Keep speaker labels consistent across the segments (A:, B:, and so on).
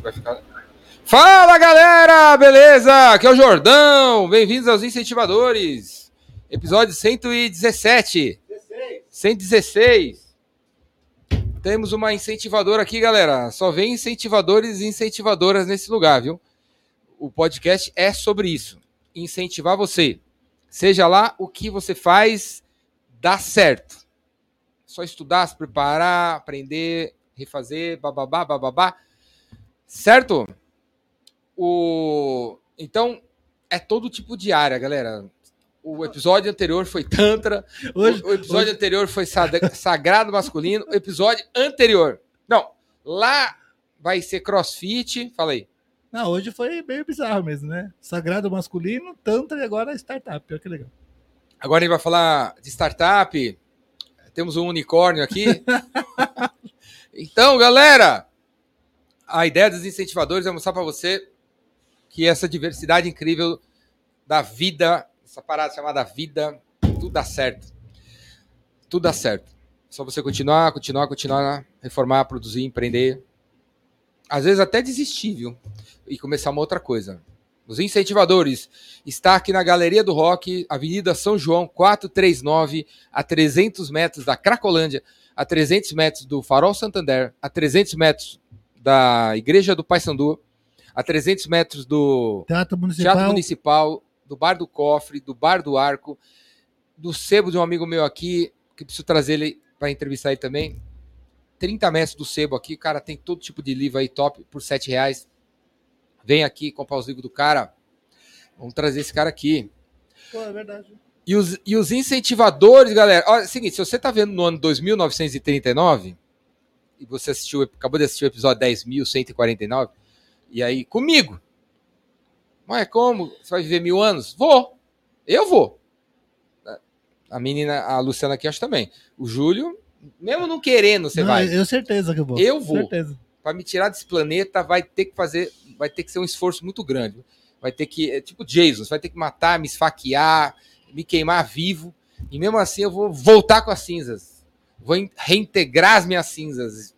A: vai ficar. Fala galera, beleza? Aqui é o Jordão. Bem-vindos aos Incentivadores. Episódio 117. 116. Temos uma incentivadora aqui, galera. Só vem incentivadores e incentivadoras nesse lugar, viu? O podcast é sobre isso. Incentivar você. Seja lá o que você faz, dá certo. Só estudar, se preparar, aprender, refazer, bababá, bababá. Certo? O... Então, é todo tipo de área, galera. O episódio anterior foi Tantra. Hoje, o episódio hoje... anterior foi Sagrado Masculino. O episódio anterior. Não, lá vai ser crossfit. Falei.
B: Não, hoje foi meio bizarro mesmo, né? Sagrado Masculino, Tantra e agora startup. Olha que legal.
A: Agora a gente vai falar de startup. Temos um unicórnio aqui. então, galera, a ideia dos incentivadores é mostrar para você que essa diversidade incrível da vida, essa parada chamada vida, tudo dá certo. Tudo dá certo. Só você continuar, continuar, continuar, reformar, produzir, empreender. Às vezes até desistir, viu? E começar uma outra coisa. Os incentivadores está aqui na Galeria do Rock, Avenida São João 439, a 300 metros da Cracolândia, a 300 metros do Farol Santander, a 300 metros da Igreja do Paysandu, a 300 metros do
B: Teatro Municipal.
A: Teatro Municipal, do Bar do Cofre, do Bar do Arco, do sebo de um amigo meu aqui, que preciso trazer ele para entrevistar ele também. 30 metros do sebo aqui, cara, tem todo tipo de livro aí top por 7 reais. Vem aqui comprar os livros do cara. Vamos trazer esse cara aqui.
B: Pô, é verdade.
A: E os, e os incentivadores, galera. Olha, é o seguinte, se você está vendo no ano 2939 e você assistiu, acabou de assistir o episódio 10.149, e aí, comigo. Mas é como? Você vai viver mil anos? Vou. Eu vou. A menina, a Luciana aqui, acho também. O Júlio, mesmo não querendo, você não, vai.
B: Eu certeza que eu vou.
A: Eu vou.
B: Certeza.
A: Para me tirar desse planeta, vai ter que fazer, vai ter que ser um esforço muito grande. Vai ter que, é tipo Jason, você vai ter que matar, me esfaquear, me queimar vivo. E mesmo assim eu vou voltar com as cinzas. Vou reintegrar as minhas cinzas.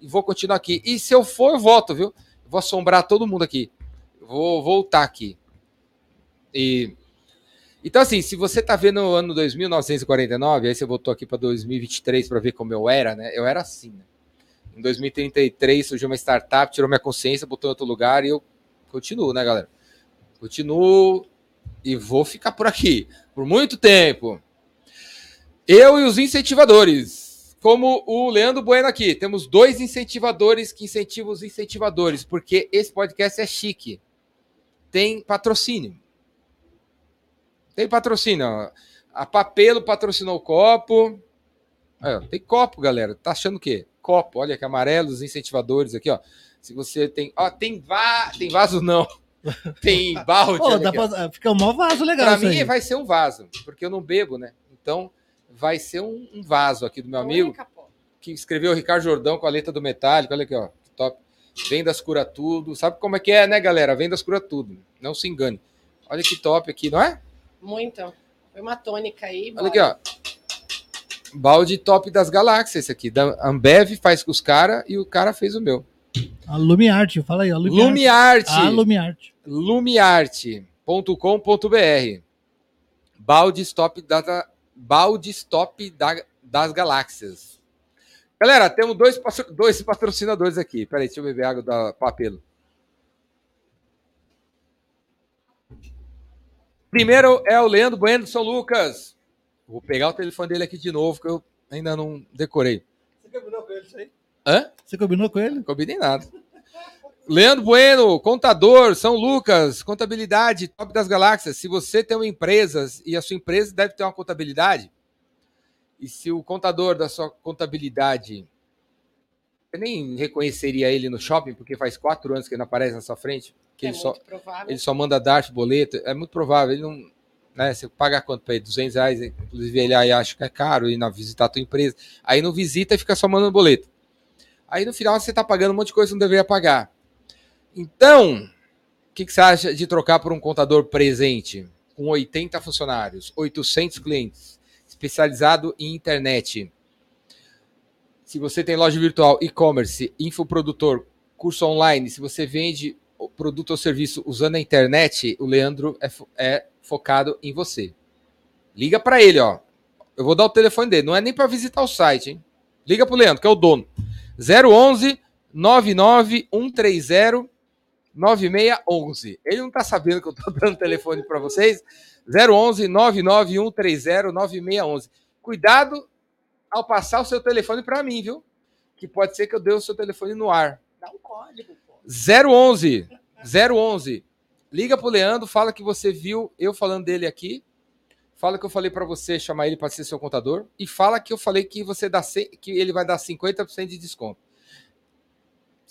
A: E vou continuar aqui. E se eu for, eu volto, viu? vou assombrar todo mundo aqui. Vou voltar aqui. E então assim, se você tá vendo o ano 2949, aí você voltou aqui para 2023 para ver como eu era, né? Eu era assim, né? Em 2033 surgiu uma startup, tirou minha consciência, botou em outro lugar e eu continuo, né, galera? Continuo e vou ficar por aqui por muito tempo. Eu e os incentivadores como o Leandro Bueno aqui. Temos dois incentivadores que incentivam os incentivadores, porque esse podcast é chique. Tem patrocínio. Tem patrocínio. A Papelo patrocinou o copo. É, tem copo, galera. Tá achando o quê? Copo. Olha que amarelo, os incentivadores aqui, ó. Se você tem. Ó, tem, va... tem vaso, não. Tem balde.
B: Pô, dá pra... Fica um maior vaso legal.
A: Pra mim aí. vai ser um vaso, porque eu não bebo, né? Então vai ser um, um vaso aqui do meu amigo, que escreveu o Ricardo Jordão com a letra do Metálico. Olha aqui, ó. Top. Vendas cura tudo. Sabe como é que é, né, galera? Vendas cura tudo. Não se engane. Olha que top aqui, não é?
C: Muito. Foi uma tônica aí.
A: Olha bora. aqui, ó. Balde top das galáxias, esse aqui. Da Ambev faz com os caras e o cara fez o meu.
B: A Lumiarte, fala aí. A
A: Lumiarte.
B: A Lumiarte.
A: Lumiarte.com.br. Balde top da, balde stop da, das galáxias. Galera, temos dois, dois patrocinadores aqui. Peraí, deixa eu beber água da papelo. Primeiro é o Leandro Bueno de São Lucas. Vou pegar o telefone dele aqui de novo, que eu ainda não decorei.
B: Você combinou com ele isso aí?
A: Hã?
B: Você combinou com ele?
A: Combinei nada. Leandro Bueno, contador, São Lucas, contabilidade, top das galáxias. Se você tem uma empresa e a sua empresa deve ter uma contabilidade, e se o contador da sua contabilidade você nem reconheceria ele no shopping, porque faz quatro anos que ele não aparece na sua frente, que é ele, só, ele só manda DARF, boleto, é muito provável, ele não, né, você paga quanto para ele? 200 reais, inclusive ele aí acha que é caro ir na visitar a tua empresa, aí não visita e fica só mandando boleto. Aí no final você está pagando um monte de coisa que não deveria pagar. Então, o que, que, você acha de trocar por um contador presente com 80 funcionários, 800 clientes, especializado em internet? Se você tem loja virtual, e-commerce, infoprodutor, curso online, se você vende o produto ou serviço usando a internet, o Leandro é, fo- é focado em você. Liga para ele, ó. Eu vou dar o telefone dele, não é nem para visitar o site, hein? Liga pro Leandro, que é o dono. 011 99130 9611. Ele não tá sabendo que eu tô dando telefone para vocês. 011 99130 9611. Cuidado ao passar o seu telefone para mim, viu? Que pode ser que eu dê o seu telefone no ar.
C: Dá um código, pô.
A: 011 011. Liga pro Leandro, fala que você viu eu falando dele aqui. Fala que eu falei para você chamar ele para ser seu contador e fala que eu falei que você dá que ele vai dar 50% de desconto.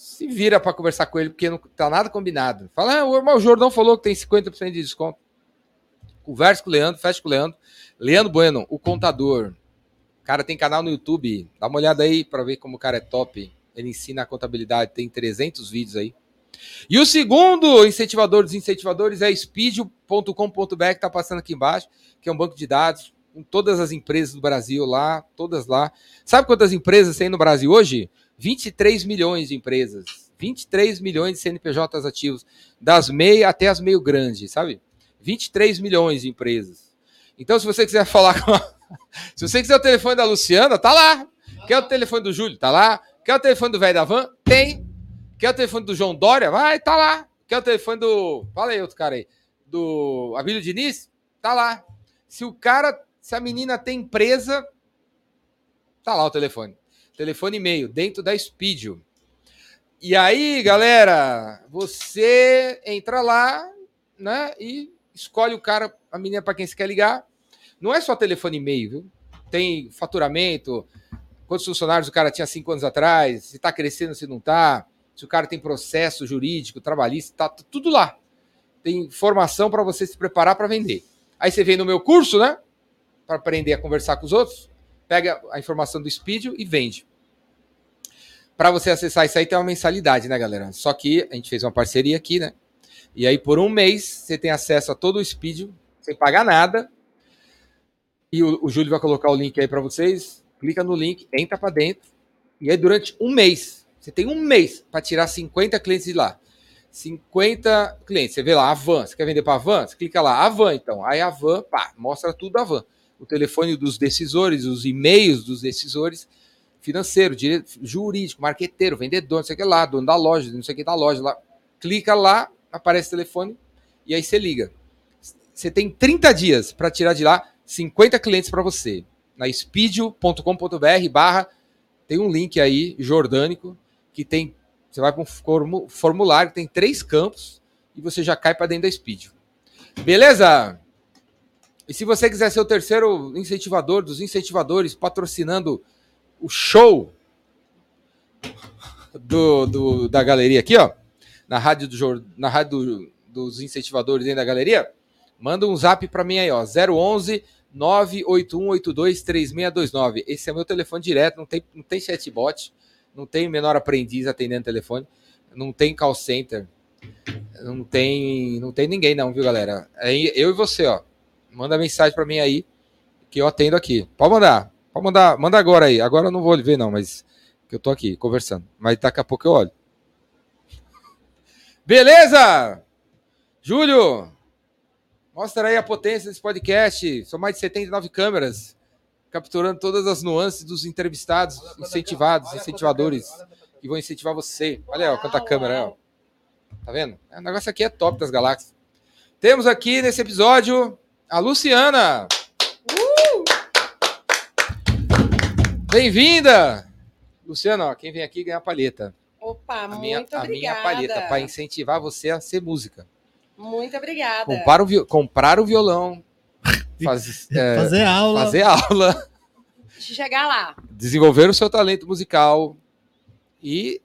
A: Se vira para conversar com ele porque não tá nada combinado. Fala, ah, o irmão Jordão falou que tem 50% de desconto. Converse com o Leandro, fecha com o Leandro. Leandro Bueno, o contador. O cara tem canal no YouTube. Dá uma olhada aí para ver como o cara é top. Ele ensina a contabilidade, tem 300 vídeos aí. E o segundo incentivador dos incentivadores é speed.com.br, que está passando aqui embaixo, que é um banco de dados com todas as empresas do Brasil lá, todas lá. Sabe quantas empresas tem no Brasil hoje? 23 milhões de empresas. 23 milhões de CNPJs ativos, das meia até as meio grandes, sabe? 23 milhões de empresas. Então, se você quiser falar com. a- Se você quiser o telefone da Luciana, tá lá. Quer o telefone do Júlio? Tá lá. Quer o telefone do velho da van? Tem. Quer o telefone do João Dória? Vai, tá lá. Quer o telefone do. Fala aí, outro cara aí. Do Abílio Diniz? Tá lá. Se o cara. Se a menina tem empresa. Tá lá o telefone. Telefone e e-mail, dentro da Speedio. E aí, galera, você entra lá, né? E escolhe o cara, a menina para quem você quer ligar. Não é só telefone e e-mail, viu? Tem faturamento, quantos funcionários o cara tinha cinco anos atrás, se está crescendo, se não está, se o cara tem processo jurídico, trabalhista, tá tudo lá. Tem informação para você se preparar para vender. Aí você vem no meu curso, né? Para aprender a conversar com os outros, pega a informação do Speed e vende. Para você acessar isso aí tem uma mensalidade, né, galera? Só que a gente fez uma parceria aqui, né? E aí por um mês você tem acesso a todo o Speed sem pagar nada. E o, o Júlio vai colocar o link aí para vocês. Clica no link, entra para dentro. E aí durante um mês, você tem um mês para tirar 50 clientes de lá. 50 clientes. Você vê lá, a van. Você quer vender para a van? Você clica lá, a van, então. Aí a van, pá, mostra tudo a van. O telefone dos decisores, os e-mails dos decisores, financeiro, direito, jurídico, marqueteiro, vendedor, não sei o que lá, dono da loja, não sei o que da loja lá. Clica lá, aparece o telefone e aí você liga. Você tem 30 dias para tirar de lá 50 clientes para você. Na speedio.com.br barra tem um link aí, jordânico, que tem. Você vai para um formu- formulário, tem três campos e você já cai para dentro da Speedio. Beleza? E se você quiser ser o terceiro incentivador dos incentivadores patrocinando o show do, do- da galeria aqui, ó, na rádio, do, na rádio do- dos incentivadores dentro da galeria, manda um zap para mim aí, ó, 011 981823629. Esse é meu telefone direto, não tem, não tem chatbot, não tem menor aprendiz atendendo telefone, não tem call center, não tem, não tem ninguém não, viu, galera? É eu e você, ó. Manda mensagem para mim aí que eu atendo aqui. Pode mandar. Pode mandar, manda agora aí. Agora eu não vou ver não, mas que eu tô aqui conversando. Mas daqui a pouco eu olho. Beleza? Júlio, mostra aí a potência desse podcast. São mais de 79 câmeras capturando todas as nuances dos entrevistados, incentivados, incentivadores que vão incentivar você. Olha aí, ó, quanta câmera, aí, ó. Tá vendo? O negócio aqui é top das galáxias. Temos aqui nesse episódio a Luciana. Bem-vinda! Luciana, ó, quem vem aqui ganha a palheta.
C: Opa,
A: A
C: muito
A: minha, a minha
C: obrigada.
A: palheta, para incentivar você a ser música.
C: Muito obrigada.
A: Comprar o, comprar o violão, faz- é,
B: Fazer aula.
A: fazer aula,
C: chegar lá.
A: desenvolver o seu talento musical e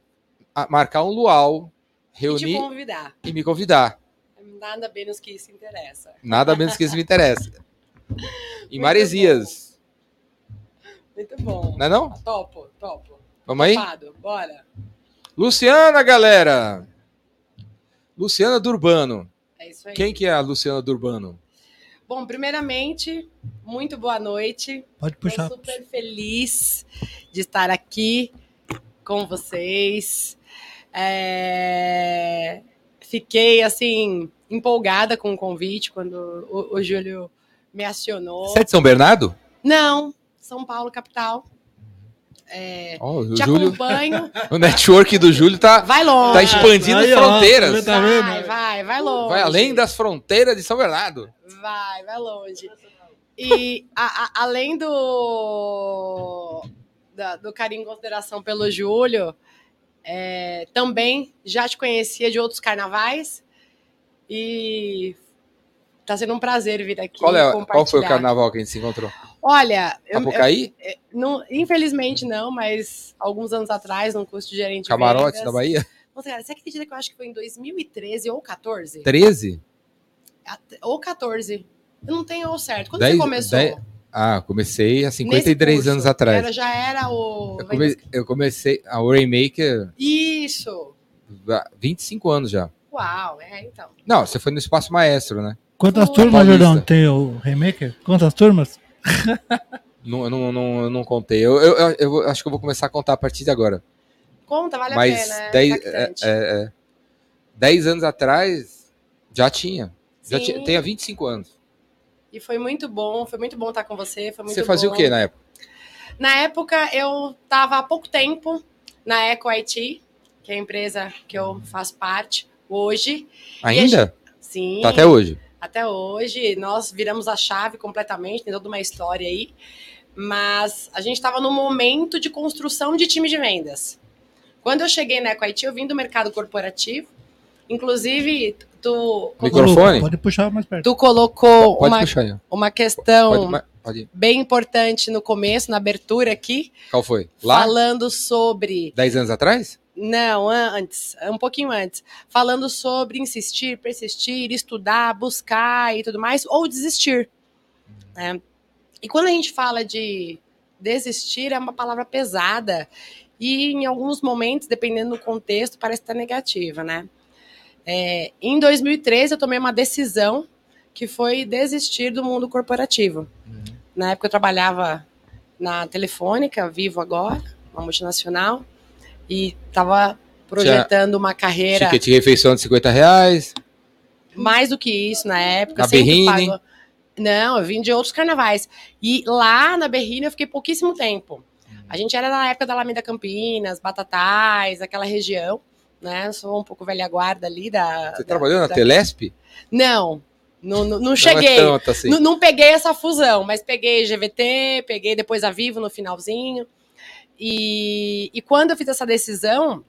A: marcar um luau,
C: E te
A: reunir
C: convidar.
A: e me convidar.
C: Nada menos que isso interessa.
A: Nada menos que isso me interessa. Em Maresias,
C: Muito bom.
A: não é não?
C: Topo, topo.
A: Vamos aí?
C: Topado. Bora.
A: Luciana, galera! Luciana Durbano.
C: É isso aí.
A: Quem que é a Luciana Durbano?
C: Bom, primeiramente, muito boa noite.
B: Pode
C: Estou
B: puxar.
C: super feliz de estar aqui com vocês. É, Fiquei, assim, empolgada com o convite quando o, o Júlio me acionou.
A: Você é de São Bernardo?
C: Não, São Paulo, capital. É,
A: Ó, o
C: te
A: Júlio,
C: acompanho.
A: o network do Júlio tá,
C: Vai longe.
A: tá expandindo
B: ó,
A: fronteiras.
B: tá?
C: Vai, vai, vai longe.
A: Vai além das fronteiras de São Bernardo.
C: Vai, vai longe. E a- a- além do, da- do carinho e consideração pelo Júlio, é, também já te conhecia de outros carnavais. E tá sendo um prazer vir aqui.
A: Qual, é, qual foi o carnaval que a gente se encontrou?
C: Olha, eu, eu-
A: Apucaí?
C: não- infelizmente não, mas alguns anos atrás, num curso de gerente de
A: Camarote da Bahia?
C: Nossa, cara, você acredita que eu acho que foi em 2013 ou 14?
A: 13?
C: Até- Ou 14. Eu não tenho ao certo. Quando
A: Dez-
C: você começou?
A: dez- Ah, comecei há
C: Nesse
A: 53
C: curso?
A: anos atrás.
C: Era, já era o.
A: Eu, come- eu comecei a Rainmaker
C: Isso!
A: há 25 anos já.
C: Uau, é, então.
A: Não, você foi no Espaço Maestro, né?
B: Quantas turmas. Jordão, tem o Remaker? Quantas turmas?
A: Não, eu não, não, eu não contei. Eu, eu, eu- eu acho que eu vou começar a contar a partir de agora.
C: Conta, vale
A: Mas
C: a pena. É
A: 10 é, é, é, 10 anos atrás já tinha. Já
C: Sim.
A: tinha tenho 25 anos.
C: E foi muito bom, foi muito bom estar com você. Foi muito
A: Você fazia
C: bom.
A: o que na época?
C: Na época, eu estava há pouco tempo na Eco IT, que é a empresa que eu faço parte hoje.
A: Ainda?
C: Sim.
A: Tá até hoje.
C: Até hoje. Nós viramos a chave completamente, tem toda uma história aí. Mas a gente estava no momento de construção de time de vendas. Quando eu cheguei na EcoIT, eu vim do mercado corporativo. Inclusive, tu,
A: Microfone?
B: Pode puxar mais perto.
C: tu colocou
A: Pode
C: uma,
A: puxar
C: uma questão
A: Pode, pode
C: bem importante no começo, na abertura aqui,
A: Qual foi? Lá?
C: falando sobre
A: 10 anos atrás?
C: Não, an- antes, um pouquinho antes. Falando sobre insistir, persistir, estudar, buscar e tudo mais, ou desistir. né? E quando a gente fala de desistir, é uma palavra pesada. E em alguns momentos, dependendo do contexto, parece estar negativa, né? É, em 2013, eu tomei uma decisão que foi desistir do mundo corporativo. Na época, eu trabalhava na Telefônica, vivo agora, uma multinacional, e estava projetando uma carreira
A: Ticket de refeição de 50 reais.
C: mais do que isso na época.
A: Na Berrine?
C: Não, eu vim de outros carnavais. E lá na Berrine eu fiquei pouquíssimo tempo. A gente era na época da Alameda Campinas, Batatais, aquela região, né? Eu sou um pouco velha guarda ali da.
A: Você
C: da-
A: trabalhou na
C: da-
A: Telesp?
C: Não, não, não, não
A: Não
C: cheguei.
A: é tanto assim.
C: Não, não peguei essa fusão, mas peguei GVT, peguei depois a Vivo no finalzinho. E, e quando eu fiz essa decisão,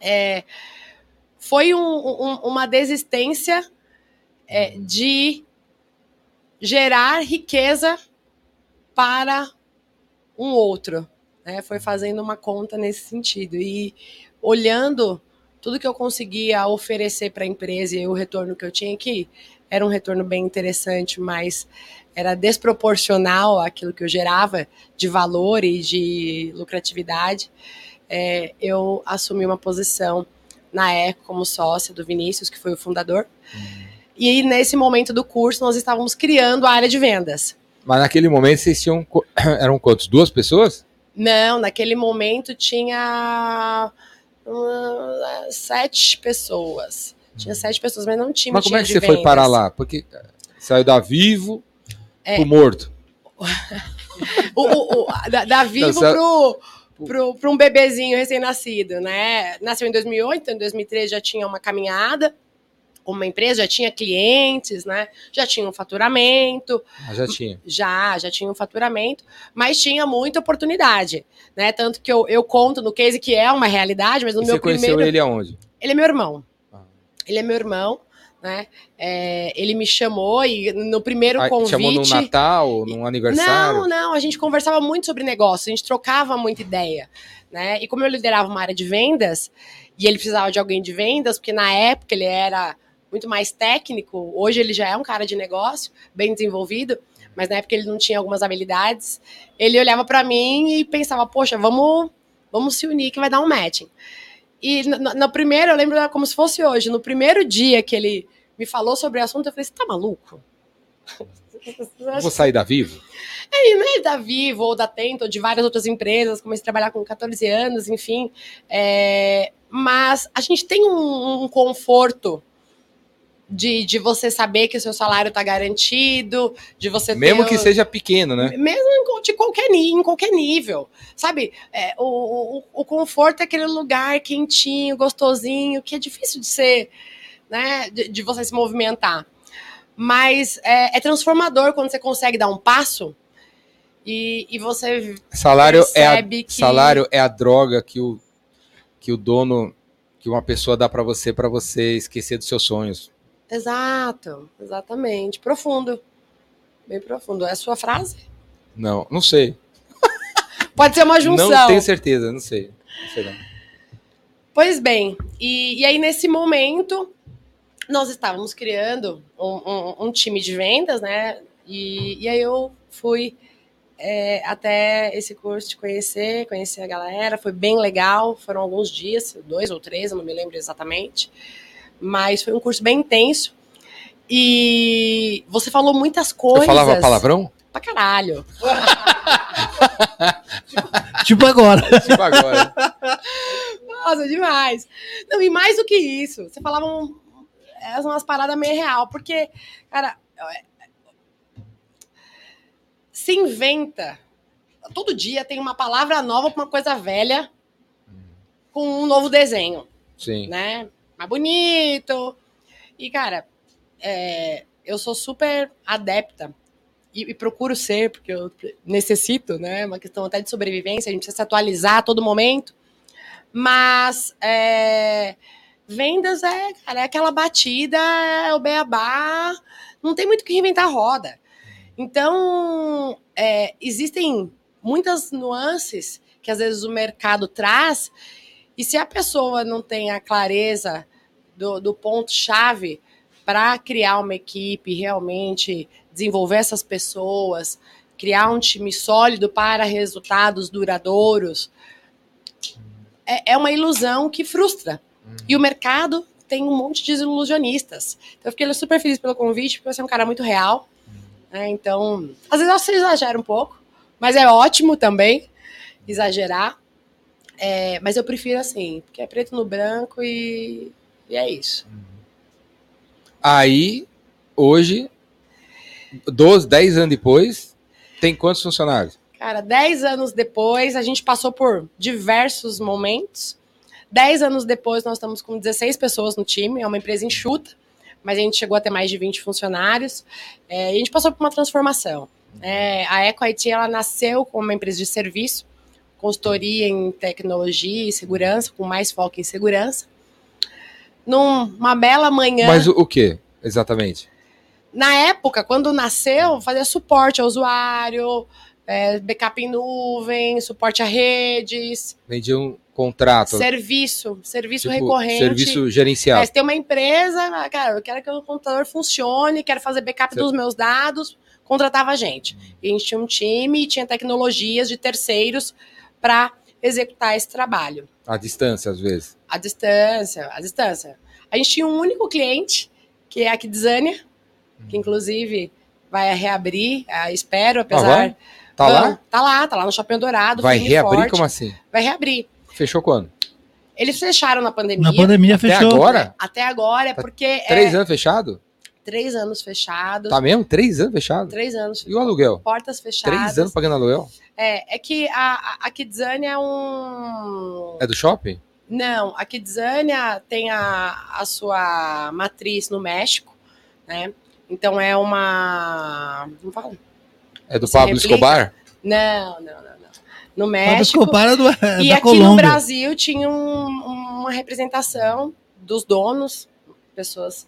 C: é, foi um- um- uma desistência é, de gerar riqueza para um outro. né? Foi fazendo uma conta nesse sentido. E olhando tudo que eu conseguia oferecer para a empresa e o retorno que eu tinha, que era um retorno bem interessante, mas era desproporcional àquilo que eu gerava de valor e de lucratividade, é, eu assumi uma posição na ECO como sócia do Vinícius, que foi o fundador. E aí, nesse momento do curso, nós estávamos criando a área de vendas.
A: Mas naquele momento vocês tinham. Eram quantos? Duas pessoas?
C: Não, naquele momento tinha uh, sete pessoas. Tinha sete pessoas, mas não tinha
A: Mas como é que você foi
C: vendas.
A: parar lá? Porque eh, saiu da Vivo
C: É.
A: pro morto.
C: O, o, o- da, da Vivo
A: Não,
C: pro, pro, pro um bebezinho recém-nascido, né? Nasceu em 2008, então em 2013 já tinha uma caminhada como uma empresa, já tinha clientes, né? Já tinha um faturamento,
A: Ah, já tinha.
C: já, já tinha um faturamento, mas tinha muita oportunidade, né? Tanto que eu, eu conto no case que é uma realidade, mas no
A: E
C: meu
A: você conheceu
C: primeiro...
A: ele aonde?
C: Ele é meu irmão.
A: Ah.
C: Ele é meu irmão, né? É, ele me chamou e no primeiro
A: Ah,
C: convite...
A: Chamou num Natal, num aniversário?
C: Não, não, a gente conversava muito sobre negócio, a gente trocava muita ideia, né? E como eu liderava uma área de vendas, e ele precisava de alguém de vendas, porque na época ele era muito mais técnico, hoje ele já é um cara de negócio, bem desenvolvido, mas na época ele não tinha algumas habilidades, ele olhava para mim e pensava, poxa, vamos, vamos se unir que vai dar um matching. E no, no primeiro, eu lembro como se fosse hoje, no primeiro dia que ele me falou sobre o assunto, eu falei, você tá maluco?
A: Eu Vou sair da Vivo?
C: nem da Vivo ou da Tento ou de várias outras empresas, comecei a trabalhar com 14 anos, enfim. É, mas a gente tem um, um conforto de, de você saber que o seu salário está garantido, de você
A: Mesmo
C: ter
A: que seja pequeno, né?
C: mesmo em- de qualquer, em qualquer nível, sabe? É, o, o, o conforto é aquele lugar quentinho, gostosinho, que é difícil de ser, né? De, de você se movimentar. Mas é, é transformador quando você consegue dar um passo e, e você
A: Salário é a,
C: que.
A: salário é a droga que o, que o dono, que uma pessoa dá pra você, pra você esquecer dos seus sonhos.
C: Exato, exatamente. Profundo. Bem profundo. É a sua frase?
A: Não, não sei.
C: Pode ser uma junção.
A: Não tenho certeza, não sei. Não sei não.
C: Pois bem, e, e aí nesse momento nós estávamos criando um, um- um time de vendas, né? E, e aí eu fui é, até esse curso de conhecer, conhecer a galera, foi bem legal, foram alguns dias, dois ou três, eu não me lembro exatamente, mas foi um curso bem intenso. E você falou muitas coisas.
A: Eu falava palavrão?
C: Pra caralho.
B: Tipo agora.
A: Tipo agora.
C: Nossa, demais. Não, e mais do que isso, você falava um, é, umas paradas meio real, porque, cara, é, se inventa. Todo dia tem uma palavra nova pra uma coisa velha com um novo desenho,
A: Sim.
C: né? Mais bonito. E, cara, é, eu sou super adepta e, e procuro ser, porque eu necessito, né? Uma questão até de sobrevivência, a gente precisa se atualizar a todo momento. Mas é, vendas é, cara, é aquela batida, é o beabá, não tem muito que reinventar a roda. Então, é, existem muitas nuances que às vezes o mercado traz, e se a pessoa não tem a clareza do, do ponto-chave para criar uma equipe, realmente desenvolver essas pessoas, criar um time sólido para resultados duradouros, é, é uma ilusão que frustra. E o mercado tem um monte de ilusionistas. Então, eu fiquei super feliz pelo convite, porque você é um cara muito real. né? Então, às vezes você exagera um pouco, mas é ótimo também exagerar. É, mas eu prefiro assim, porque é preto no branco e, e é isso.
A: Aí, hoje, 12, 10 anos depois, tem quantos funcionários?
C: Cara, 10 anos depois, a gente passou por diversos momentos. 10 anos depois, nós estamos com 16 pessoas no time, é uma empresa enxuta, mas a gente chegou a ter mais de 20 funcionários. É, e a gente passou por uma transformação. É, a Eco IT ela nasceu como uma empresa de serviço, consultoria em tecnologia e segurança, com mais foco em segurança. Numa bela manhã.
A: Mas o, o que, exatamente?
C: Na época, quando nasceu, fazia suporte ao usuário, é, backup em nuvem, suporte a redes,
A: Vendia um contrato,
C: serviço, serviço
A: tipo,
C: recorrente.
A: serviço gerencial.
C: É, tem uma empresa, ah, cara, eu quero que o computador funcione, quero fazer backup
A: Certo.
C: dos meus dados, contratava a gente. E a gente tinha um time e tinha tecnologias de terceiros para executar esse trabalho.
A: À distância, às vezes.
C: À distância, à distância. A gente tinha um único cliente, que é a Kidzania, que inclusive vai reabrir, ah, espero, apesar.
A: vai? Tá lá?
C: Tá lá, tá lá no Shopping Dourado.
A: Vai reabrir?
C: forte.
A: Como assim?
C: Vai reabrir.
A: Fechou quando?
C: Eles fecharam na pandemia.
B: Na pandemia
A: Até
B: fechou.
A: agora?
C: Até agora, é
A: Tá
C: porque
A: Três
C: é
A: anos fechado?
C: três anos fechados.
A: Tá mesmo? Três anos fechado?
C: Três anos.
A: E o aluguel?
C: Portas fechadas.
A: Três anos pagando aluguel?
C: É, é que a, a, Kidzania é um.
A: É do shopping?
C: Não, a Kidzania tem a, a sua matriz no México, né? Então é uma. Não fala?
A: É do
C: Você
A: Pablo
C: replica?
A: Escobar?
C: Não, não. No México.
B: É do, é
C: E aqui
B: Colômbia.
C: no Brasil tinha um- uma representação dos donos, pessoas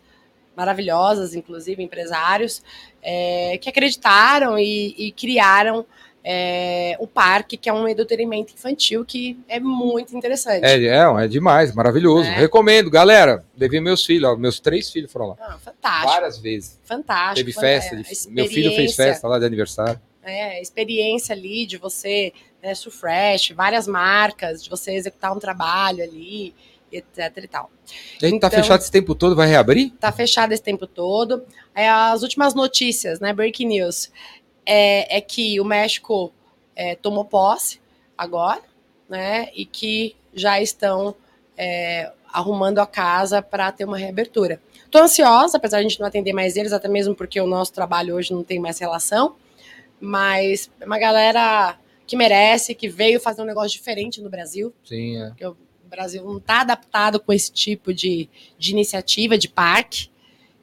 C: maravilhosas, inclusive empresários, é, que acreditaram e, e criaram é, o parque, que é um entretenimento infantil que é muito interessante.
A: É, é, é demais, maravilhoso.
C: É.
A: Recomendo, galera. Levei meus filhos, ó, meus três filhos foram lá.
C: Ah, fantástico,
A: Várias vezes.
C: fantástico.
A: Teve festa,
C: é,
A: de- meu filho fez festa lá de aniversário.
C: É, a experiência ali de você, né, Sufresh, várias marcas, de você executar um trabalho ali, etc e tal.
A: E aí tá
C: Então-
A: fechado esse tempo todo, vai reabrir?
C: tá fechado esse tempo todo. As últimas notícias, né, breaking news, é, é que o México é, tomou posse agora, né, e que já estão é, arrumando a casa para ter uma reabertura. Estou ansiosa, apesar de a gente não atender mais eles, até mesmo porque o nosso trabalho hoje não tem mais relação, mas é uma galera que merece, que veio fazer um negócio diferente no Brasil.
A: Sim, é.
C: Porque o Brasil não está adaptado com esse tipo de, de iniciativa, de parque,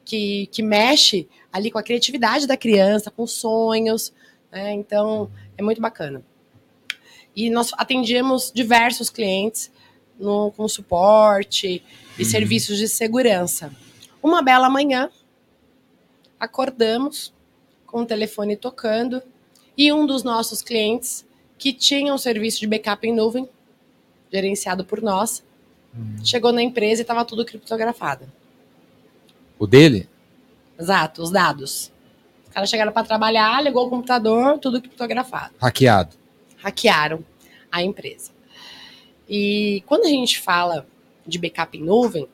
C: que, que mexe ali com a criatividade da criança, com sonhos. Né? Então, é muito bacana. E nós atendíamos diversos clientes no, com suporte e
A: Uhum.
C: serviços de segurança. Uma bela manhã, acordamos com o telefone tocando e um dos nossos clientes, que tinha um serviço de backup em nuvem, gerenciado por nós, chegou na empresa e estava tudo criptografado.
A: O dele?
C: Exato, os dados. Os caras chegaram para trabalhar, ligou o computador, tudo criptografado.
A: Hackeado.
C: Hackearam a empresa. E quando a gente fala de backup em nuvem,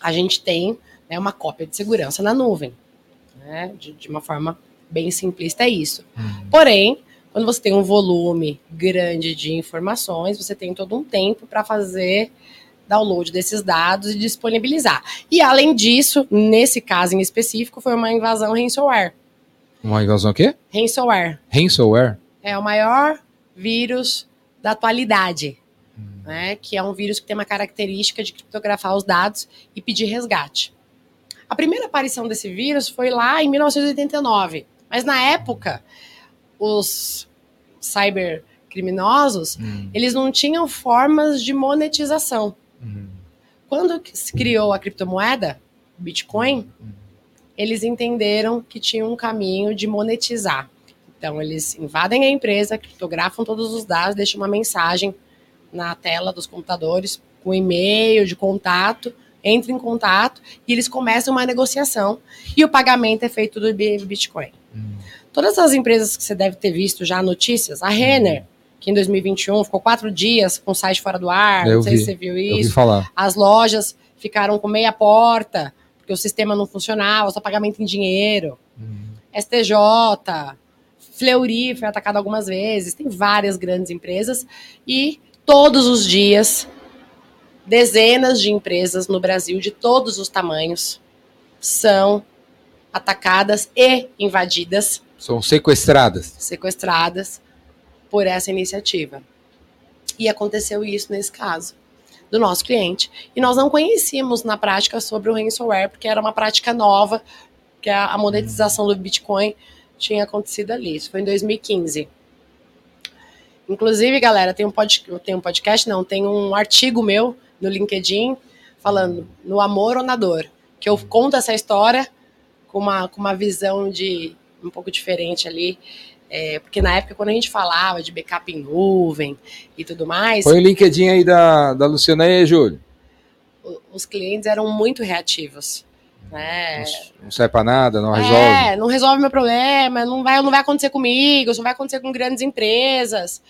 C: a gente tem né, uma cópia de segurança na nuvem. Né? De, de uma forma bem simplista, é isso. Porém, quando você tem um volume grande de informações, você tem todo um tempo para fazer download desses dados e disponibilizar. E além disso, nesse caso em específico, foi uma invasão ransomware.
A: Uma invasão o quê?
C: Ransomware
A: Ransomware?
C: é o maior vírus da atualidade, né? Que é um vírus que tem uma característica de criptografar os dados e pedir resgate. A primeira aparição desse vírus foi lá em 1989, mas na época os cybercriminosos eles não tinham formas de monetização. Quando que se criou a criptomoeda, Bitcoin, eles entenderam que tinha um caminho de monetizar. Então, eles invadem a empresa, criptografam todos os dados, deixam uma mensagem na tela dos computadores com e-mail de contato, entra em contato e eles começam uma negociação e o pagamento é feito do Bi- Bitcoin. Todas as empresas que você deve ter visto já notícias, a Renner, que em 2021 ficou quatro dias com o site fora do ar,
A: Eu
C: não sei
A: vi,
C: se você viu
A: Eu ouvi
C: isso.
A: falar.
C: As lojas ficaram com meia porta, porque o sistema não funcionava, só pagamento em dinheiro. STJ, Fleury foi atacado algumas vezes, tem várias grandes empresas e todos os dias dezenas de empresas no Brasil de todos os tamanhos são atacadas e invadidas,
A: São sequestradas.
C: sequestradas por essa iniciativa. E aconteceu isso nesse caso do nosso cliente. E nós não conhecíamos na prática sobre o ransomware, porque era uma prática nova, que a, a monetização do Bitcoin tinha acontecido ali. Isso foi em 2015. Inclusive, galera, tem um, pod, tem um podcast, não, tem um artigo meu no LinkedIn falando no amor ou na dor, que eu conto essa história com uma, com uma visão de um pouco diferente ali. É, porque na época, quando a gente falava de backup em nuvem e tudo mais,
A: Põe o LinkedIn aí da, da Luciana aí, Júlio.
C: os clientes eram muito reativos. Né?
A: Não, não serve pra nada, não resolve.
C: É, não resolve meu problema, não vai, não vai acontecer comigo, isso não vai acontecer com grandes empresas.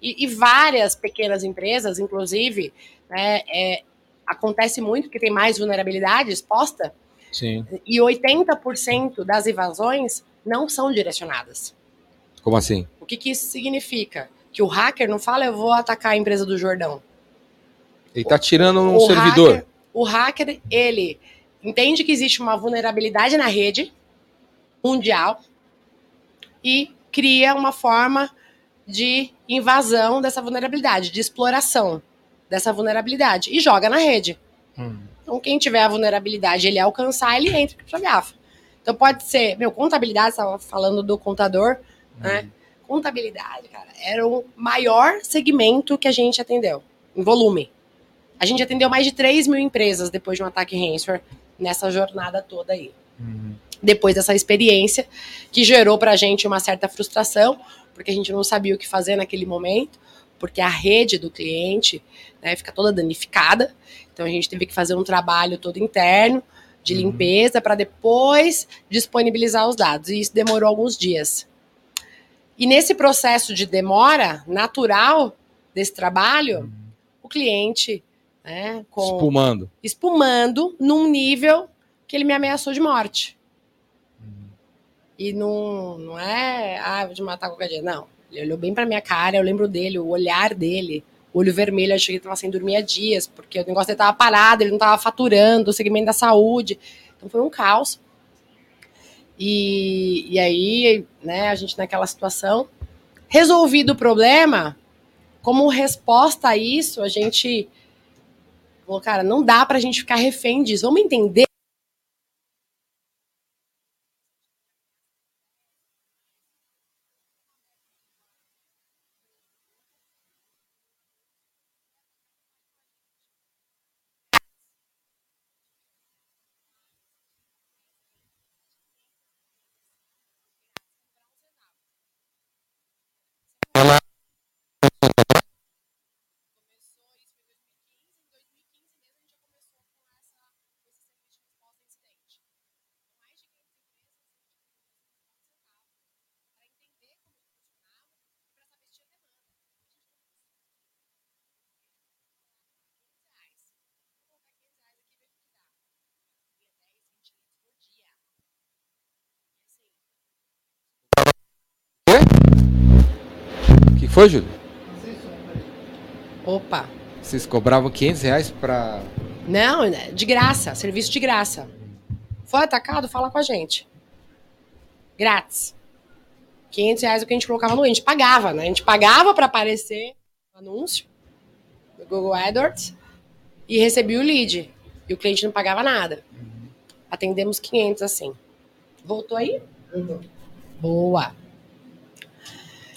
C: E, e várias pequenas empresas, inclusive, né, é, acontece muito que tem mais vulnerabilidade exposta,
A: Sim.
C: e 80% das invasões não são direcionadas.
A: Como assim?
C: O que, que isso significa? Que o hacker não fala, eu vou atacar a empresa do Jordão.
A: Ele tá tirando um
C: o
A: servidor.
C: Hacker, o hacker, ele entende que existe uma vulnerabilidade na rede mundial e cria uma forma de invasão dessa vulnerabilidade, de exploração dessa vulnerabilidade e joga na rede. Então, quem tiver a vulnerabilidade ele alcançar, ele entra e criptografa. Então, pode ser, meu, contabilidade, estava falando do contador, né? Contabilidade, cara, era o maior segmento que a gente atendeu, em volume. A gente atendeu mais de 3 mil empresas depois de um ataque ransomware nessa jornada toda aí. Depois dessa experiência, que gerou pra gente uma certa frustração, porque a gente não sabia o que fazer naquele momento, porque a rede do cliente né, fica toda danificada. Então a gente teve que fazer um trabalho todo interno de
A: Uhum.
C: limpeza para depois disponibilizar os dados. E isso demorou alguns dias. E nesse processo de demora natural desse trabalho, o cliente, né, com,
A: Espumando.
C: espumando num nível que ele me ameaçou de morte. E não, não é, ah, vou te matar qualquer dia. Não. Ele olhou bem pra minha cara, eu lembro dele, o olhar dele, olho vermelho, achei que ele estava sem dormir há dias, porque o negócio estava parado, ele não estava faturando, o segmento da saúde. Então foi um caos. E, e aí, né, a gente naquela situação, resolvido o problema, como resposta a isso, a gente falou, cara, não dá pra gente ficar refém disso. Vamos entender
A: O que foi, Júlio?
C: Opa!
A: Vocês cobravam 500 reais pra.
C: Não, né, de graça, serviço de graça. Foi atacado? Fala com a gente. Grátis. 500 reais é o que a gente colocava no. A gente pagava, né? A gente pagava para aparecer no anúncio do Google AdWords e recebia o lead. E o cliente não pagava nada. Atendemos 500 assim. Voltou aí? Boa.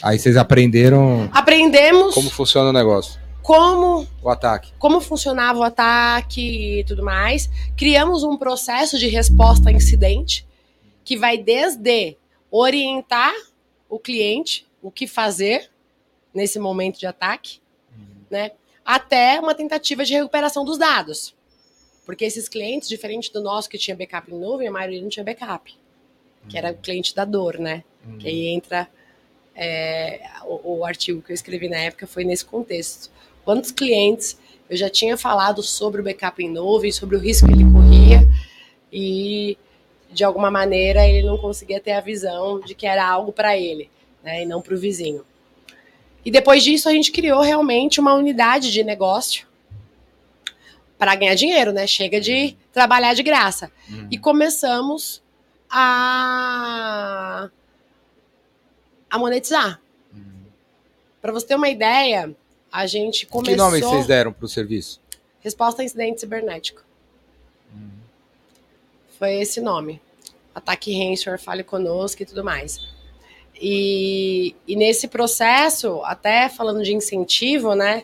A: Aí vocês aprenderam
C: Aprendemos
A: como funciona o negócio,
C: como
A: o ataque.
C: como funcionava o ataque e tudo mais. Criamos um processo de resposta a incidente que vai desde orientar o cliente o que fazer nesse momento de ataque, né, até uma tentativa de recuperação dos dados. Porque esses clientes, diferente do nosso que tinha backup em nuvem, a maioria não tinha backup, que era o cliente da dor, né? Que aí entra é, o, o artigo que eu escrevi na época foi nesse contexto. Quantos clientes eu já tinha falado sobre o backup em nuvem, sobre o risco que ele corria e de alguma maneira ele não conseguia ter a visão de que era algo para ele, né, e não para o vizinho. E depois disso a gente criou realmente uma unidade de negócio para ganhar dinheiro, né? Chega de trabalhar de graça. E começamos a a monetizar. Para você ter uma ideia, a gente começou
A: Que nome vocês deram pro serviço?
C: Resposta a incidente cibernético. Foi esse nome. Ataque ransomware, fale conosco e tudo mais. E, e nesse processo, até falando de incentivo, né?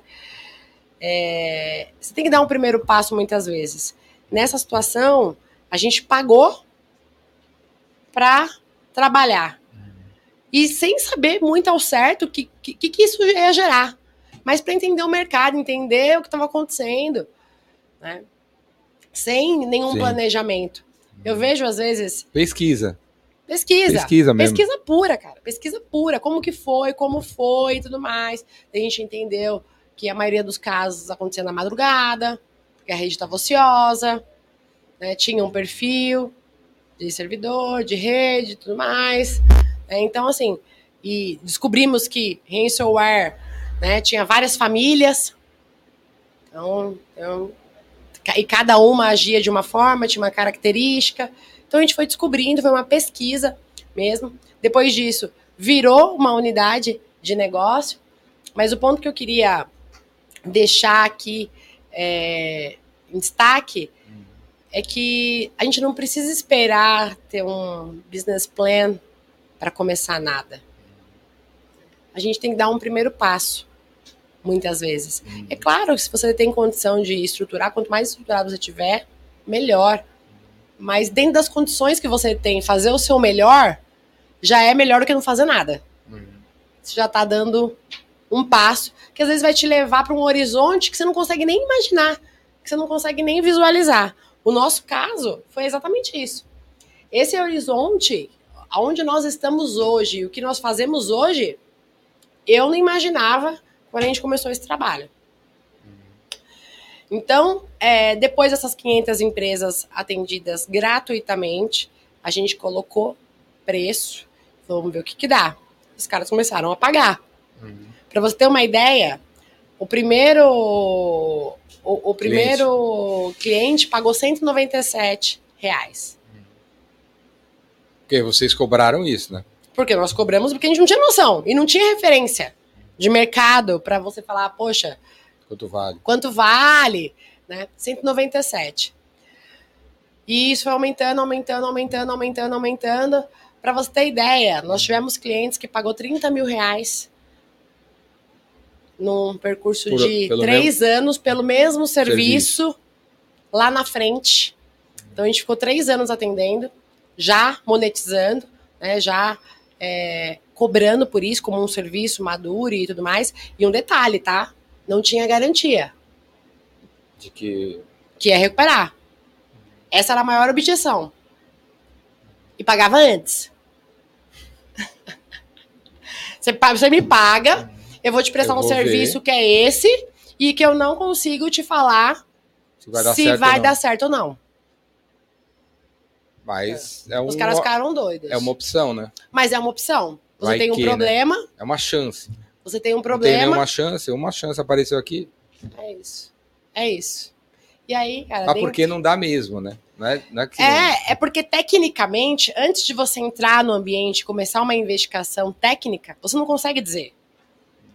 C: é, você tem que dar um primeiro passo muitas vezes. Nessa situação, a gente pagou para trabalhar. E sem saber muito ao certo o que, que, que isso ia gerar. Mas para entender o mercado, entender o que estava acontecendo. Né? Sem nenhum
A: Sim.
C: planejamento. Eu vejo, às vezes,
A: Pesquisa.
C: pesquisa.
A: Pesquisa mesmo.
C: Pesquisa pura, cara. Pesquisa pura. Como que foi, como foi e tudo mais. A gente entendeu que a maioria dos casos acontecia na madrugada, porque a rede estava ociosa, né? tinha um perfil de servidor, de rede e tudo mais. Né? Então, assim, e descobrimos que ransomware né, tinha várias famílias. Então, então, e cada uma agia de uma forma, tinha uma característica. Então a gente foi descobrindo, foi uma pesquisa mesmo. Depois disso, virou uma unidade de negócio. Mas o ponto que eu queria deixar aqui é, em destaque é que a gente não precisa esperar ter um business plan para começar nada. A gente tem que dar um primeiro passo, muitas vezes. É claro que se você tem condição de estruturar, quanto mais estruturado você tiver, melhor. Mas dentro das condições que você tem, fazer o seu melhor já é melhor do que não fazer nada. Você já está dando um passo que às vezes vai te levar para um horizonte que você não consegue nem imaginar, que você não consegue nem visualizar. O nosso caso foi exatamente isso. Esse horizonte, aonde nós estamos hoje, o que nós fazemos hoje, eu não imaginava quando a gente começou esse trabalho. Então, é, depois dessas 500 empresas atendidas gratuitamente, a gente colocou preço, vamos ver o que, que dá. Os caras começaram a pagar. Para você ter uma ideia, O primeiro, o, o primeiro cliente. pagou 197 reais.
A: Porque vocês cobraram isso, né?
C: Porque nós cobramos porque a gente não tinha noção e não tinha referência de mercado para você falar, poxa,
A: quanto vale?
C: Quanto vale, né? 197. E isso foi aumentando, aumentando, aumentando, aumentando, aumentando. Para você ter ideia, nós tivemos clientes que pagou 30 mil reais num percurso Por, de três mesmo... anos pelo mesmo serviço, serviço, lá na frente. Então a gente ficou três anos atendendo, já monetizando, né, já é, cobrando por isso como um serviço maduro e tudo mais. E um detalhe, tá? Não tinha garantia.
A: De que.
C: Que ia recuperar. Essa era a maior objeção. E pagava antes. você, você me paga, eu vou te prestar um serviço ver. que é esse e que eu não consigo te falar se vai dar, se certo, vai ou dar certo ou não.
A: Mas é, é
C: Os caras ficaram doidos.
A: É uma opção, né?
C: Mas é uma opção. Você vai tem um que, né? problema. Né?
A: É uma chance.
C: Você tem um problema. Não tem
A: nenhuma chance, uma chance apareceu aqui.
C: É isso. É isso. E aí, cara.
A: Mas porque não dá mesmo, né? Não é, não é,
C: é, é, porque tecnicamente, antes de você entrar no ambiente começar uma investigação técnica, você não consegue dizer.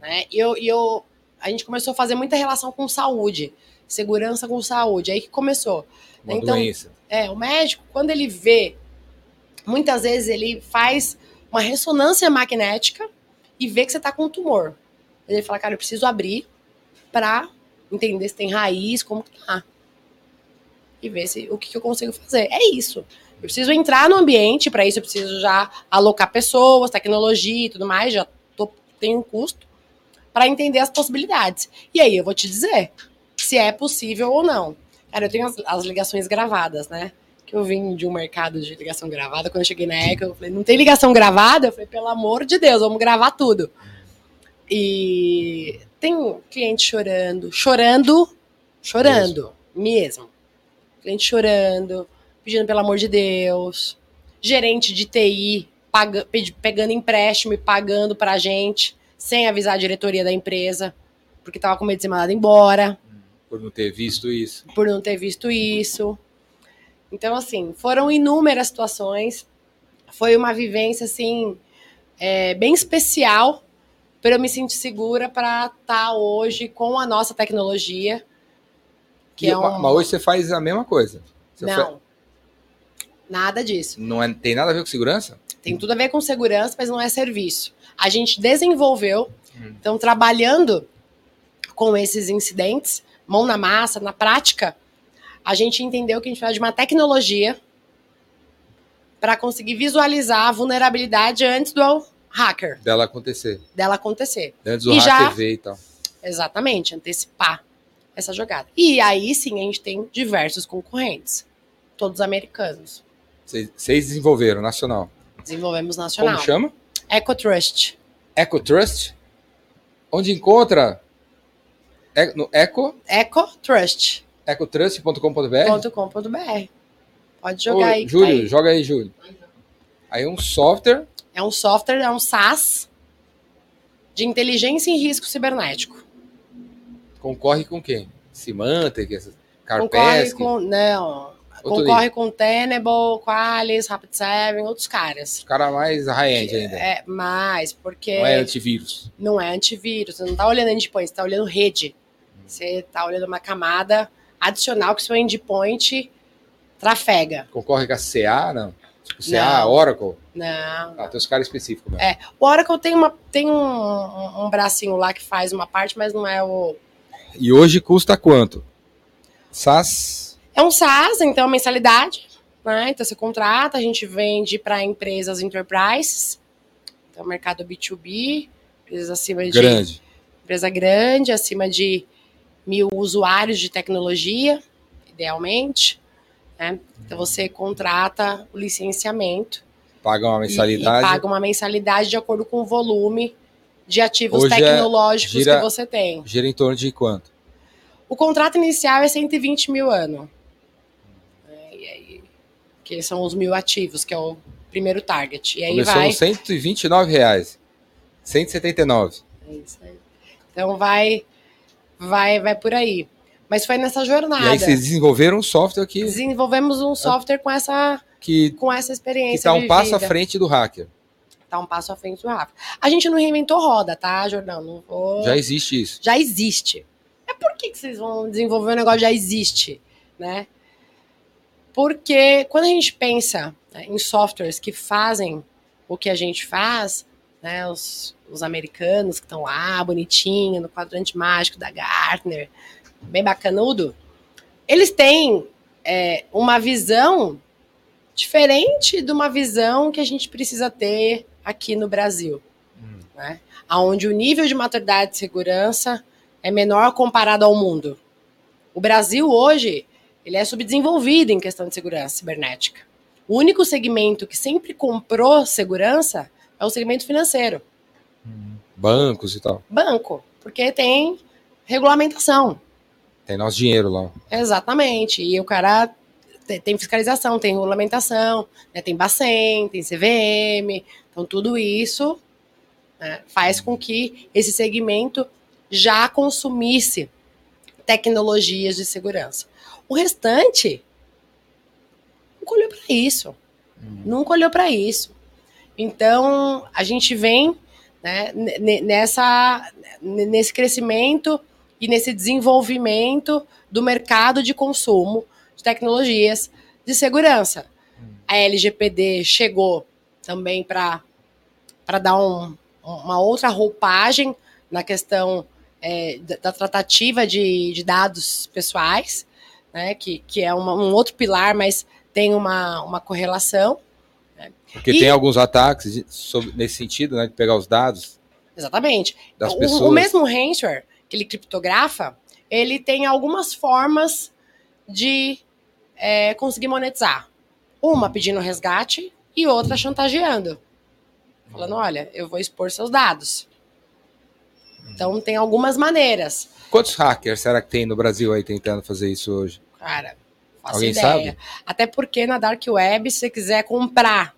C: Né? E eu, eu, a gente começou a fazer muita relação com saúde, segurança com saúde. Aí que começou.
A: Uma então, doença.
C: É, o médico, quando ele vê, muitas vezes ele faz uma ressonância magnética e vê que você está com um tumor. Ele fala, cara, eu preciso abrir para entender se tem raiz, como que tá e ver se, o que, que eu consigo fazer. É isso. Eu preciso entrar no ambiente, para isso eu preciso já alocar pessoas, tecnologia e tudo mais, já tô, tem um custo, para entender as possibilidades. E aí eu vou te dizer se é possível ou não. Cara, eu tenho as, as ligações gravadas, né? Que eu vim de um mercado de ligação gravada. Quando eu cheguei na ECA, eu falei, não tem ligação gravada? Eu falei, pelo amor de Deus, vamos gravar tudo. E tem cliente chorando, chorando, chorando mesmo. Cliente chorando, pedindo pelo amor de Deus. Gerente de TI paga, pegando empréstimo e pagando pra gente, sem avisar a diretoria da empresa, porque tava com medo de ser mandado embora.
A: Por não ter visto isso.
C: Por não ter visto isso. Então, assim, foram inúmeras situações. Foi uma vivência, assim, é, bem especial para eu me sentir segura para estar tá hoje com a nossa tecnologia
A: que é um... Mas hoje você faz a mesma coisa. Você
C: não. Faz... Nada disso.
A: Não é, tem nada a ver com segurança?
C: Tem tudo a ver com segurança, mas não é serviço. A gente desenvolveu, hum. então trabalhando com esses incidentes, mão na massa, na prática, a gente entendeu que a gente precisa de uma tecnologia para conseguir visualizar a vulnerabilidade antes do hacker.
A: Dela acontecer.
C: Dela acontecer.
A: Antes do e hacker já, ver e tal.
C: Exatamente, antecipar essa jogada. E aí sim a gente tem diversos concorrentes, todos americanos.
A: Vocês desenvolveram nacional?
C: Desenvolvemos nacional.
A: Como chama?
C: EcoTrust.
A: EcoTrust? Onde encontra? É, no Eco?
C: EcoTrust.
A: ecotrust.com.br?
C: .com.br. Pode jogar Ô, aí.
A: Júlio, tá aí. joga aí, Júlio. Aí um software.
C: É um software, é um SaaS de inteligência em risco cibernético.
A: Concorre com quem? Symantec, Carpesk?
C: Concorre com... Não. Outro concorre nível. com Tenable, Qualys, Rapid7, outros caras.
A: Os caras mais high-end ainda.
C: É, mais, porque...
A: Não é antivírus.
C: Não é antivírus. Você não tá olhando endpoint, você tá olhando rede. Você tá olhando uma camada adicional que seu endpoint trafega.
A: Concorre com a CA, não? Tipo, CA, não. Oracle?
C: Não.
A: Ah, tem os caras específicos mesmo.
C: É, o Oracle tem, uma, tem um, um, um bracinho lá que faz uma parte, mas não é o
A: e hoje custa quanto? SaaS?
C: É um SaaS, então mensalidade. Né? Então você contrata, a gente vende para empresas enterprises, então mercado B2B, empresas acima de.
A: Grande.
C: Empresa grande, acima de mil usuários de tecnologia, idealmente. Né? Então você contrata o licenciamento.
A: Paga uma mensalidade.
C: E, e paga uma mensalidade de acordo com o volume de ativos Hoje é tecnológicos é, gira, que você tem.
A: Gira em torno de quanto?
C: O contrato inicial é 120 mil ano. É, que são os mil ativos, que é o primeiro target. E aí
A: Começou
C: vai...
A: nos 129 reais. 179.
C: É isso aí. Então vai vai, vai por aí. Mas foi nessa
A: E aí
C: jornada.
A: vocês desenvolveram um software que,
C: Desenvolvemos um software com essa,
A: que,
C: com essa
A: que
C: experiência.
A: tá um passo à frente do hacker.
C: Tá um passo à frente do Rafa. A gente não reinventou roda, tá, Jordão? Não vou.
A: Já existe isso.
C: já existe. É por que, que vocês vão desenvolver um negócio que já existe, né? Porque quando a gente pensa né, em softwares que fazem o que a gente faz, né, os, os americanos que estão lá, bonitinho, no quadrante mágico da Gartner, bem bacanudo, eles têm é, uma visão diferente de uma visão que a gente precisa ter aqui no Brasil né? Onde o nível de maturidade de segurança é menor comparado ao mundo. O Brasil hoje ele é subdesenvolvido em questão de segurança cibernética. O único segmento que sempre comprou segurança é o segmento financeiro,
A: Bancos e tal.
C: banco, porque tem regulamentação.
A: Tem nosso dinheiro lá.
C: Exatamente. E o cara te- tem fiscalização, tem regulamentação, né, tem Bacen, tem CVM. Então, tudo isso né, faz com que esse segmento já consumisse tecnologias de segurança. O restante nunca olhou para isso. Nunca olhou para isso. Então, a gente vem né, ne- ne- nessa, ne- nesse crescimento e nesse desenvolvimento do mercado de consumo de tecnologias de segurança. A LGPD chegou também para dar um- uma outra roupagem na questão é, da, da tratativa de, de dados pessoais, né, que, que é uma- um outro pilar, mas tem uma, uma correlação.
A: Porque
C: E-
A: tem alguns ataques sobre- nesse sentido, né? De pegar os dados
C: Exatamente.
A: das
C: O-
A: pessoas.
C: O, mesmo ransomware que ele criptografa, ele tem algumas formas de é, conseguir monetizar. Uma pedindo resgate e outra chantageando. Falando, olha, eu vou expor seus dados. Então tem algumas maneiras.
A: Quantos hackers será que tem no Brasil aí tentando fazer isso hoje?
C: Cara, faço
A: Alguém
C: ideia.
A: sabe?
C: Até porque na Dark Web, se você quiser comprar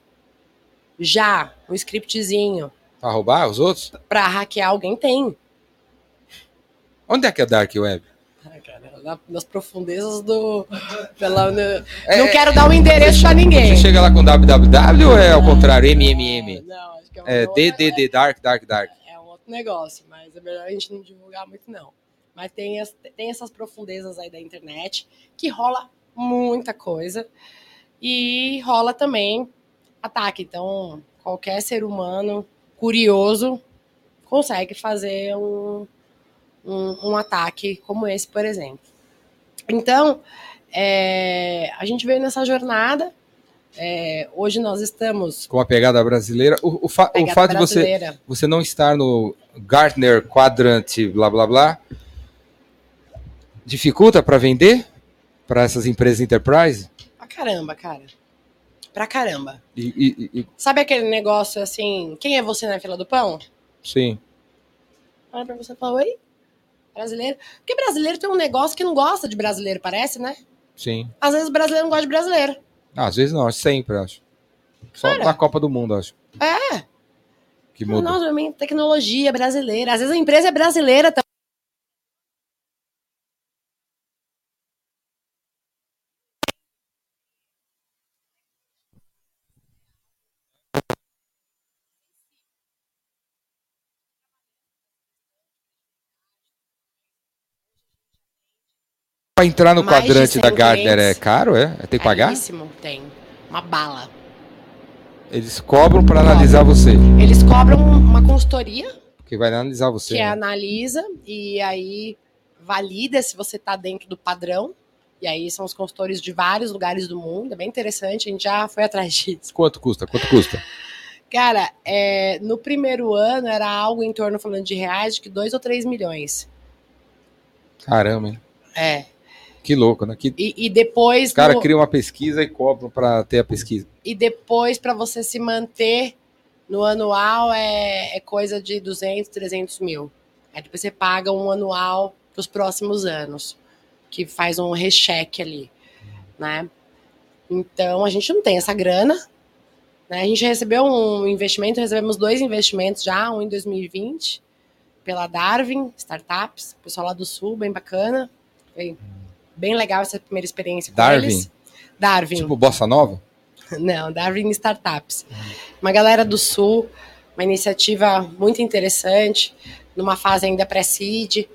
C: já um scriptzinho
A: Pra roubar os outros?
C: pra hackear alguém, tem.
A: Onde é que é Dark Web?
C: Ai, cara, na- nas profundezas do. Pela, no-
A: É,
C: não
A: é,
C: quero dar o endereço pra ninguém.
A: Você chega lá com www ou é ao contrário? MMM?
C: Não, acho que é um
A: É DDD, Dark, Dark, Dark.
C: É um outro negócio, mas é melhor a gente não divulgar muito, não. Mas tem, as- tem essas profundezas aí da internet que rola muita coisa e rola também ataque. Então, qualquer ser humano curioso consegue fazer um, um, um ataque como esse, por exemplo. Então, é, a gente veio nessa jornada. é, hoje nós estamos.
A: Com a pegada brasileira. O, o, fa- o
C: pegada
A: fato de você,
C: brasileira.
A: você não estar no Gartner Quadrant, blá blá blá, dificulta para vender para essas empresas enterprise?
C: Pra caramba, cara. Pra caramba.
A: E, e- e-
C: Sabe aquele negócio assim, quem é você na fila do pão?
A: sim.
C: Olha pra você e fala, oi? Brasileiro? Porque brasileiro tem um negócio que não gosta de brasileiro, parece, né?
A: Sim.
C: Às vezes o brasileiro não gosta de brasileiro.
A: Ah, às vezes não, sempre, acho. Só
C: Cara.
A: na Copa do Mundo, acho.
C: É.
A: Que muda.
C: Nossa, minha tecnologia brasileira. Às vezes a empresa é brasileira também.
A: Pra entrar no
C: Mais
A: quadrante
C: 100
A: da Gartner é caro, é? Tem que pagar?
C: Caríssimo, Tem. Uma bala.
A: Eles cobram para analisar você.
C: Eles cobram uma consultoria
A: Porque vai analisar você.
C: que
A: né?
C: analisa e aí valida se você está dentro do padrão. E aí são os consultores de vários lugares do mundo. É bem interessante, a gente já foi atrás disso.
A: Quanto custa? Quanto custa?
C: Cara, é, no primeiro ano era algo em torno, falando de reais, de que 2 ou 3 milhões.
A: Caramba, hein?
C: É.
A: Que louco, né? Que...
C: E, e depois.
A: Os caras
C: no-
A: criam uma pesquisa e cobram para ter a pesquisa.
C: E depois, para você se manter no anual, é, é coisa de 200, 300 mil. Aí depois você paga um anual para os próximos anos, que faz um recheque ali, né? Então, a gente não tem essa grana. Né? A gente recebeu um investimento, recebemos dois investimentos já, um em 2020 pela Darwin Startups, pessoal lá do Sul, bem bacana. Foi bem legal essa primeira experiência com
A: Darwin?
C: eles. Darwin.
A: Tipo Bossa Nova?
C: Não, Darwin Startups. Uma galera do Sul, uma iniciativa muito interessante, numa fase ainda pré-seed.